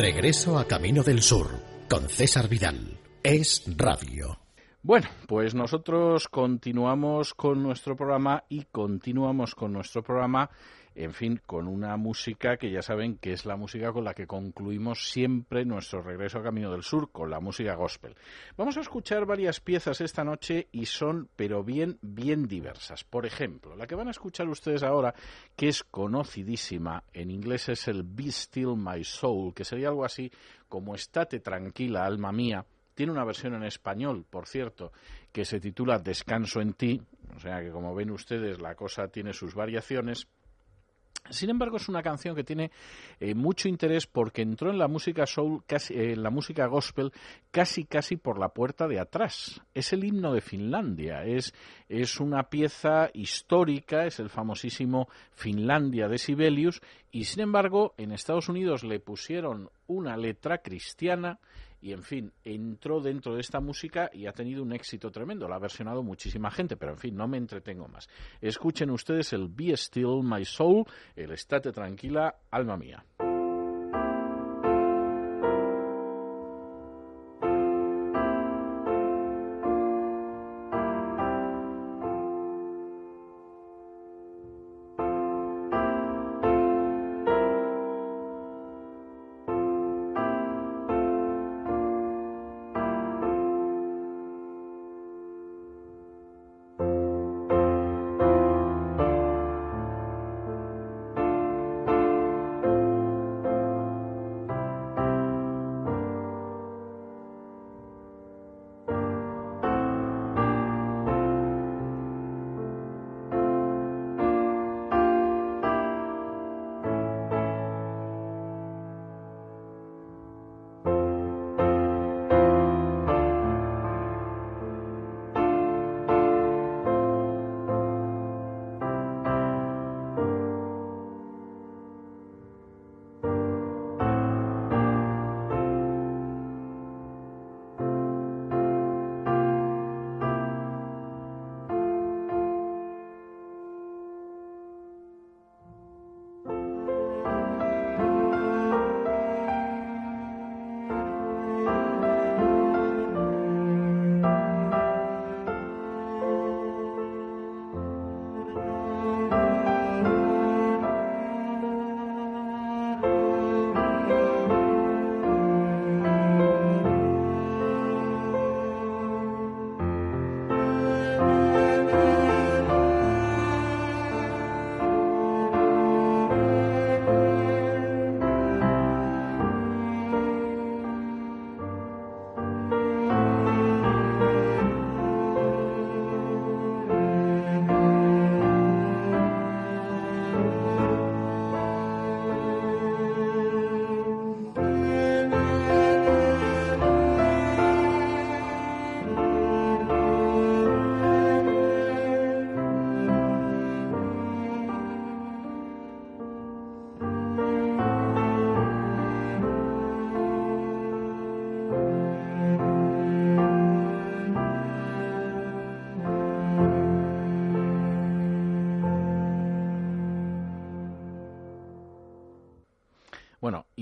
Regreso a Camino del Sur con César Vidal. Es Radio. Bueno, pues nosotros continuamos con nuestro programa y continuamos con nuestro programa, en fin, con una música que ya saben que es la música con la que concluimos siempre nuestro regreso a Camino del Sur, con la música gospel. Vamos a escuchar varias piezas esta noche y son, pero bien, bien diversas. Por ejemplo, la que van a escuchar ustedes ahora, que es conocidísima, en inglés es el Be Still My Soul, que sería algo así como Estate tranquila, alma mía, tiene una versión en español, por cierto, que se titula Descanso en ti, o sea que como ven ustedes la cosa tiene sus variaciones. Sin embargo, es una canción que tiene eh, mucho interés porque entró en la música soul, casi, eh, en la música gospel, casi casi por la puerta de atrás. Es el himno de Finlandia, es, es una pieza histórica, es el famosísimo Finlandia de Sibelius, y sin embargo, en Estados Unidos le pusieron una letra cristiana y en fin, entró dentro de esta música y ha tenido un éxito tremendo. La ha versionado muchísima gente, pero en fin, no me entretengo más. Escuchen ustedes el Be Still My Soul, el Estate Tranquila, Alma Mía.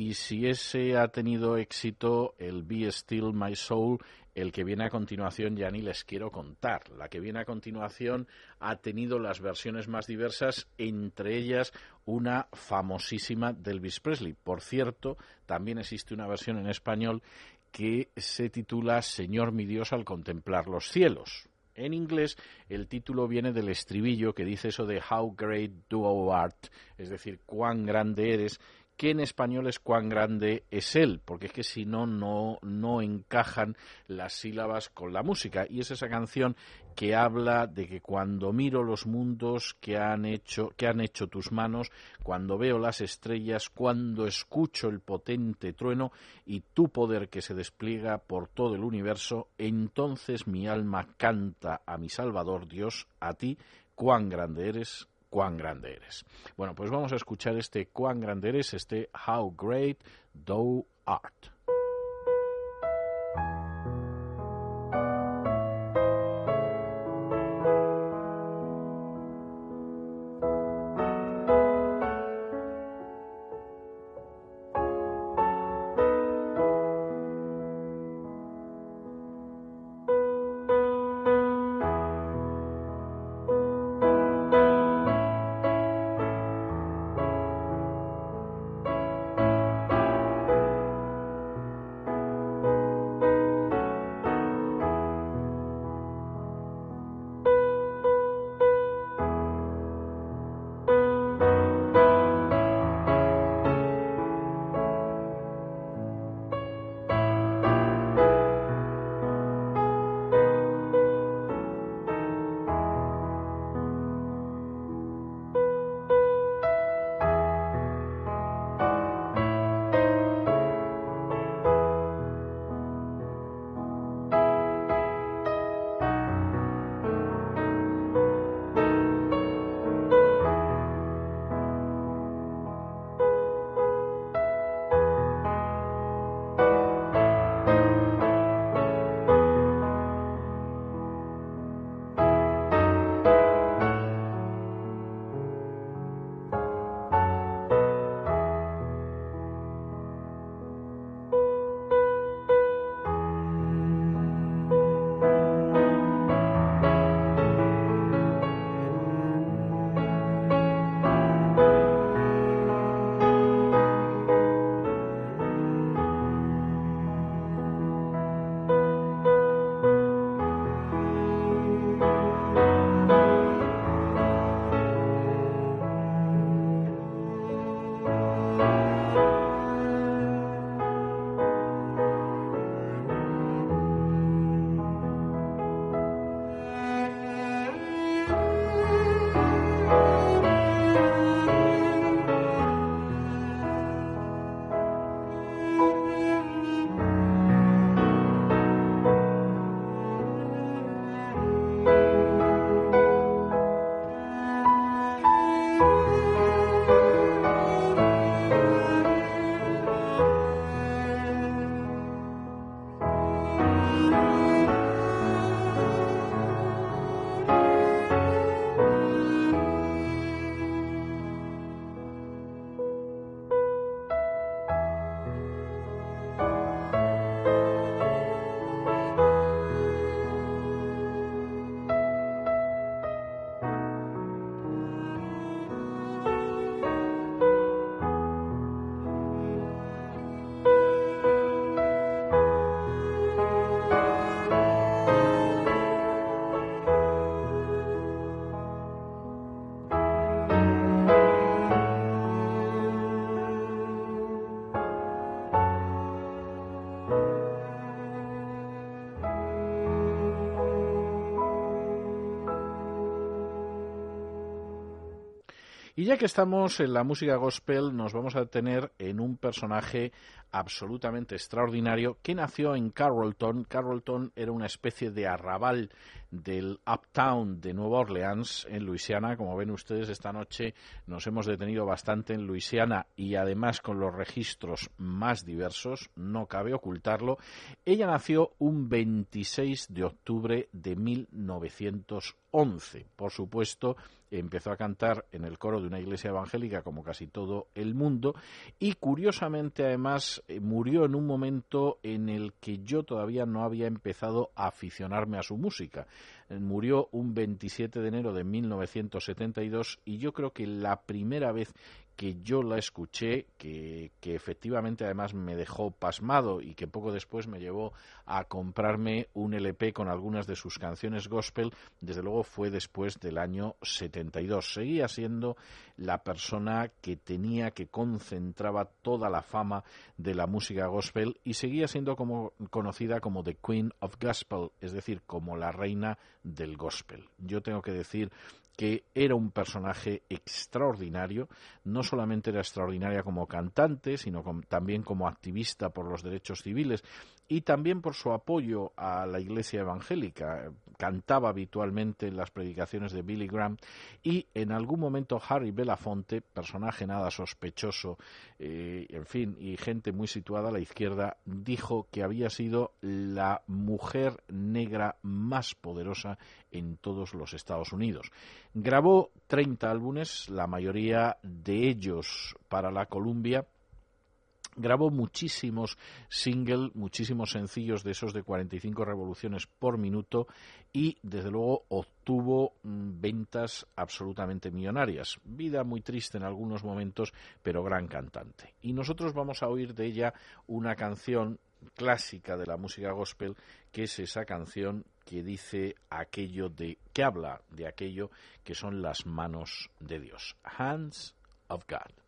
Y si ese ha tenido éxito, el Be Still My Soul, el que viene a continuación ya ni les quiero contar. La que viene a continuación ha tenido las versiones más diversas, entre ellas una famosísima de Elvis Presley. Por cierto, también existe una versión en español que se titula Señor mi Dios al contemplar los cielos. En inglés, el título viene del estribillo que dice eso de How great thou art, es decir, cuán grande eres, que en español es cuán grande es él, porque es que si no, no, encajan las sílabas con la música. Y es esa canción que habla de que cuando miro los mundos que han hecho, que han hecho tus manos, cuando veo las estrellas, cuando escucho el potente trueno y tu poder que se despliega por todo el universo, entonces mi alma canta a mi Salvador Dios, a ti, cuán grande eres, cuán grande eres. Bueno, pues vamos a escuchar este cuán grande eres, este How Great Thou Art. Y ya que estamos en la música gospel, nos vamos a detener en un personaje absolutamente extraordinario que nació en Carrollton. Carrollton era una especie de arrabal del Uptown de Nueva Orleans, en Luisiana. Como ven ustedes, esta noche nos hemos detenido bastante en Luisiana y además con los registros más diversos, no cabe ocultarlo. Ella nació un 26 de octubre de 1911. Por supuesto, empezó a cantar en el coro de una iglesia evangélica como casi todo el mundo y curiosamente además eh, murió en un momento en el que yo todavía no había empezado a aficionarme a su música. Eh, Murió un 27 de enero de 1972 y yo creo que la primera vez que yo la escuché, que, que efectivamente además me dejó pasmado y que poco después me llevó a comprarme un LP con algunas de sus canciones gospel, desde luego fue después del año 72. Seguía siendo la persona que tenía, que concentraba toda la fama de la música gospel y seguía siendo como, conocida como The Queen of Gospel, es decir, como la reina del gospel. Yo tengo que decir que era un personaje extraordinario, no solamente era extraordinaria como cantante, sino también como activista por los derechos civiles y también por su apoyo a la Iglesia Evangélica. Cantaba habitualmente en las predicaciones de Billy Graham y en algún momento Harry Belafonte, personaje nada sospechoso, eh, en fin, y gente muy situada a la izquierda, dijo que había sido la mujer negra más poderosa en todos los Estados Unidos. Grabó 30 álbumes, la mayoría de ellos para la Columbia. Grabó muchísimos singles, muchísimos sencillos de esos de 45 revoluciones por minuto y desde luego obtuvo mm, ventas absolutamente millonarias. Vida muy triste en algunos momentos, pero gran cantante. Y nosotros vamos a oír de ella una canción clásica de la música gospel, que es esa canción que dice aquello de que habla de aquello que son las manos de Dios, Hands of God.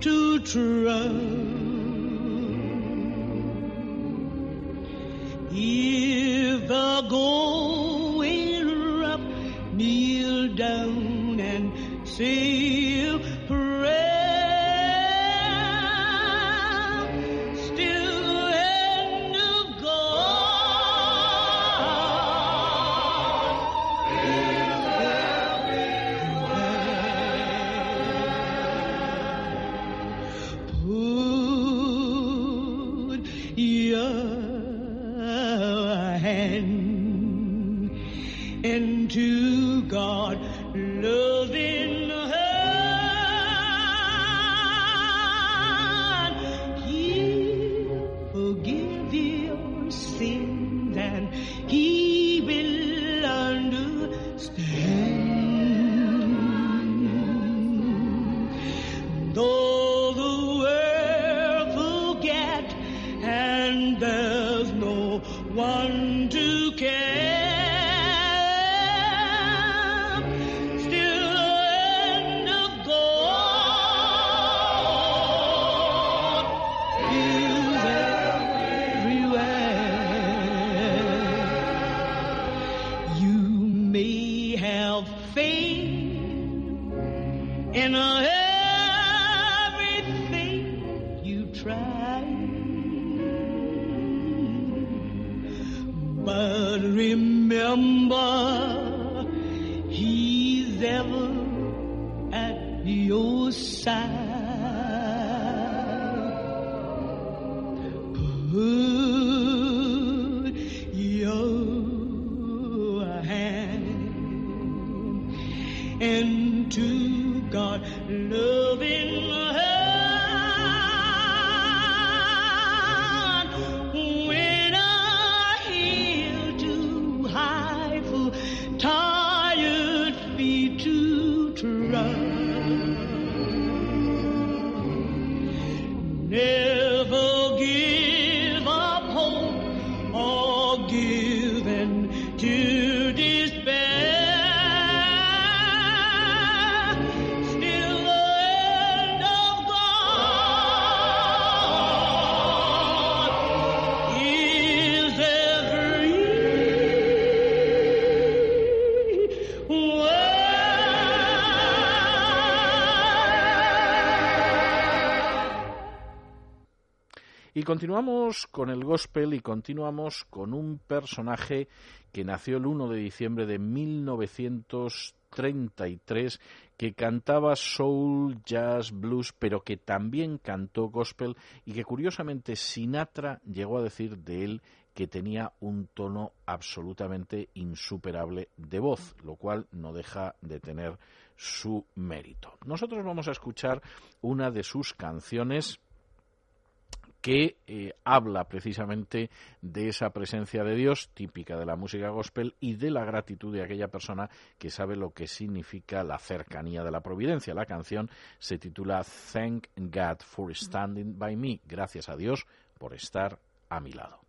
to trust. If the going rough, kneel down and say continuamos con el gospel y continuamos con un personaje que nació el 1 de diciembre de 1900 33 que cantaba soul, jazz, blues, pero que también cantó gospel y que curiosamente Sinatra llegó a decir de él que tenía un tono absolutamente insuperable de voz, lo cual no deja de tener su mérito. Nosotros vamos a escuchar una de sus canciones que eh, habla precisamente de esa presencia de Dios típica de la música gospel y de la gratitud de aquella persona que sabe lo que significa la cercanía de la providencia. La canción se titula Thank God for Standing by Me. Gracias a Dios por estar a mi lado.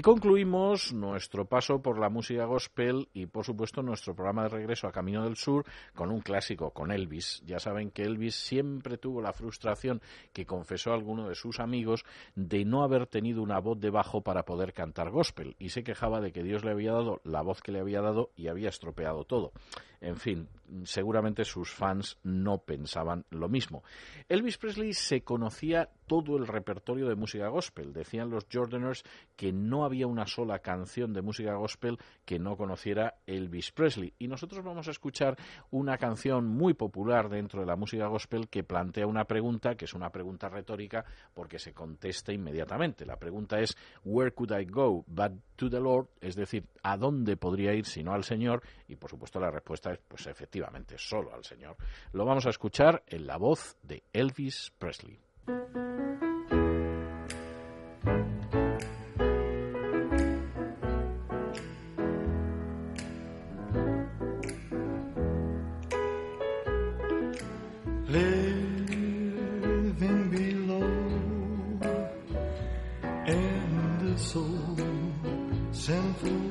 Y concluimos nuestro paso por la música gospel y, por supuesto, nuestro programa de regreso a Camino del Sur con un clásico, con Elvis. Ya saben que Elvis siempre tuvo la frustración que confesó a alguno de sus amigos de no haber tenido una voz de bajo para poder cantar gospel y se quejaba de que Dios le había dado la voz que le había dado y había estropeado todo. En fin, seguramente sus fans no pensaban lo mismo. Elvis Presley se conocía todo el repertorio de música gospel. Decían los Jordaners que no había una sola canción de música gospel que no conociera Elvis Presley. Y nosotros vamos a escuchar una canción muy popular dentro de la música gospel que plantea una pregunta, que es una pregunta retórica, porque se contesta inmediatamente. La pregunta es, Where could I go but to the Lord? Es decir, ¿a dónde podría ir si no al Señor? Y por supuesto la respuesta es, pues efectivamente, solo al Señor. Lo vamos a escuchar en la voz de Elvis Presley. sinful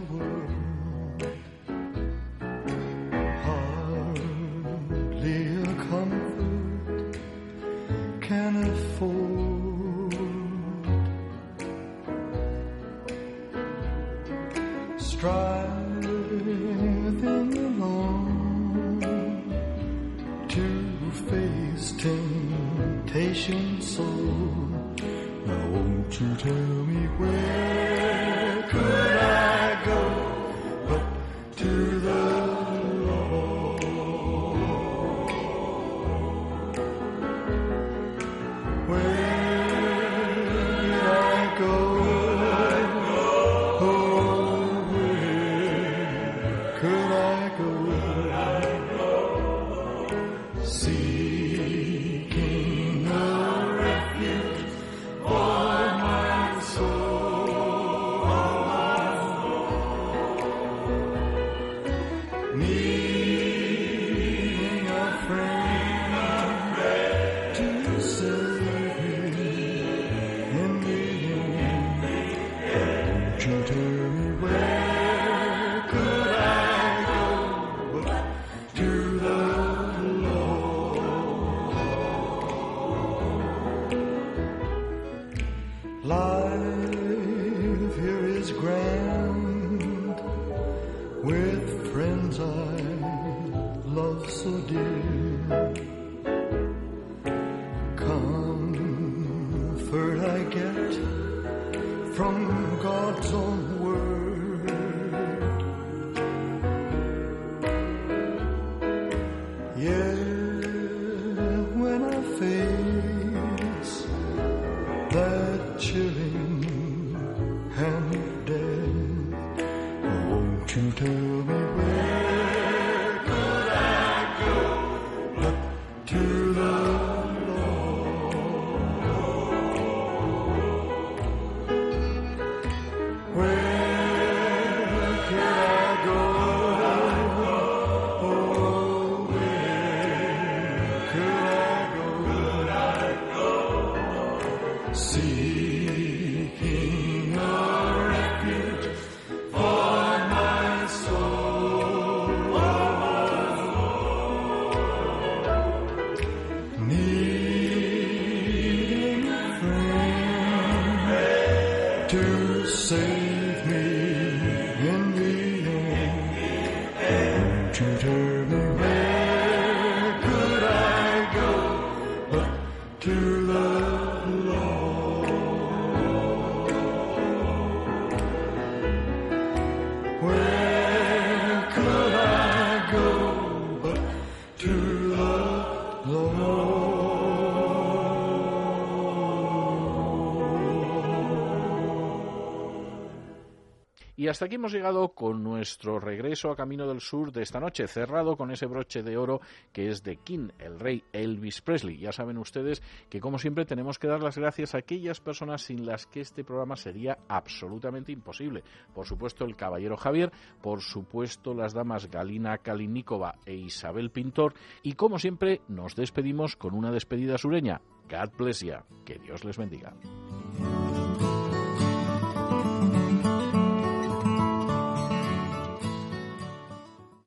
hasta aquí hemos llegado con nuestro regreso a Camino del Sur de esta noche, cerrado con ese broche de oro que es de King, el rey Elvis Presley. Ya saben ustedes que, como siempre, tenemos que dar las gracias a aquellas personas sin las que este programa sería absolutamente imposible. Por supuesto, el caballero Javier, por supuesto, las damas Galina Kalinikova e Isabel Pintor, y como siempre, nos despedimos con una despedida sureña. God bless ya. Que Dios les bendiga.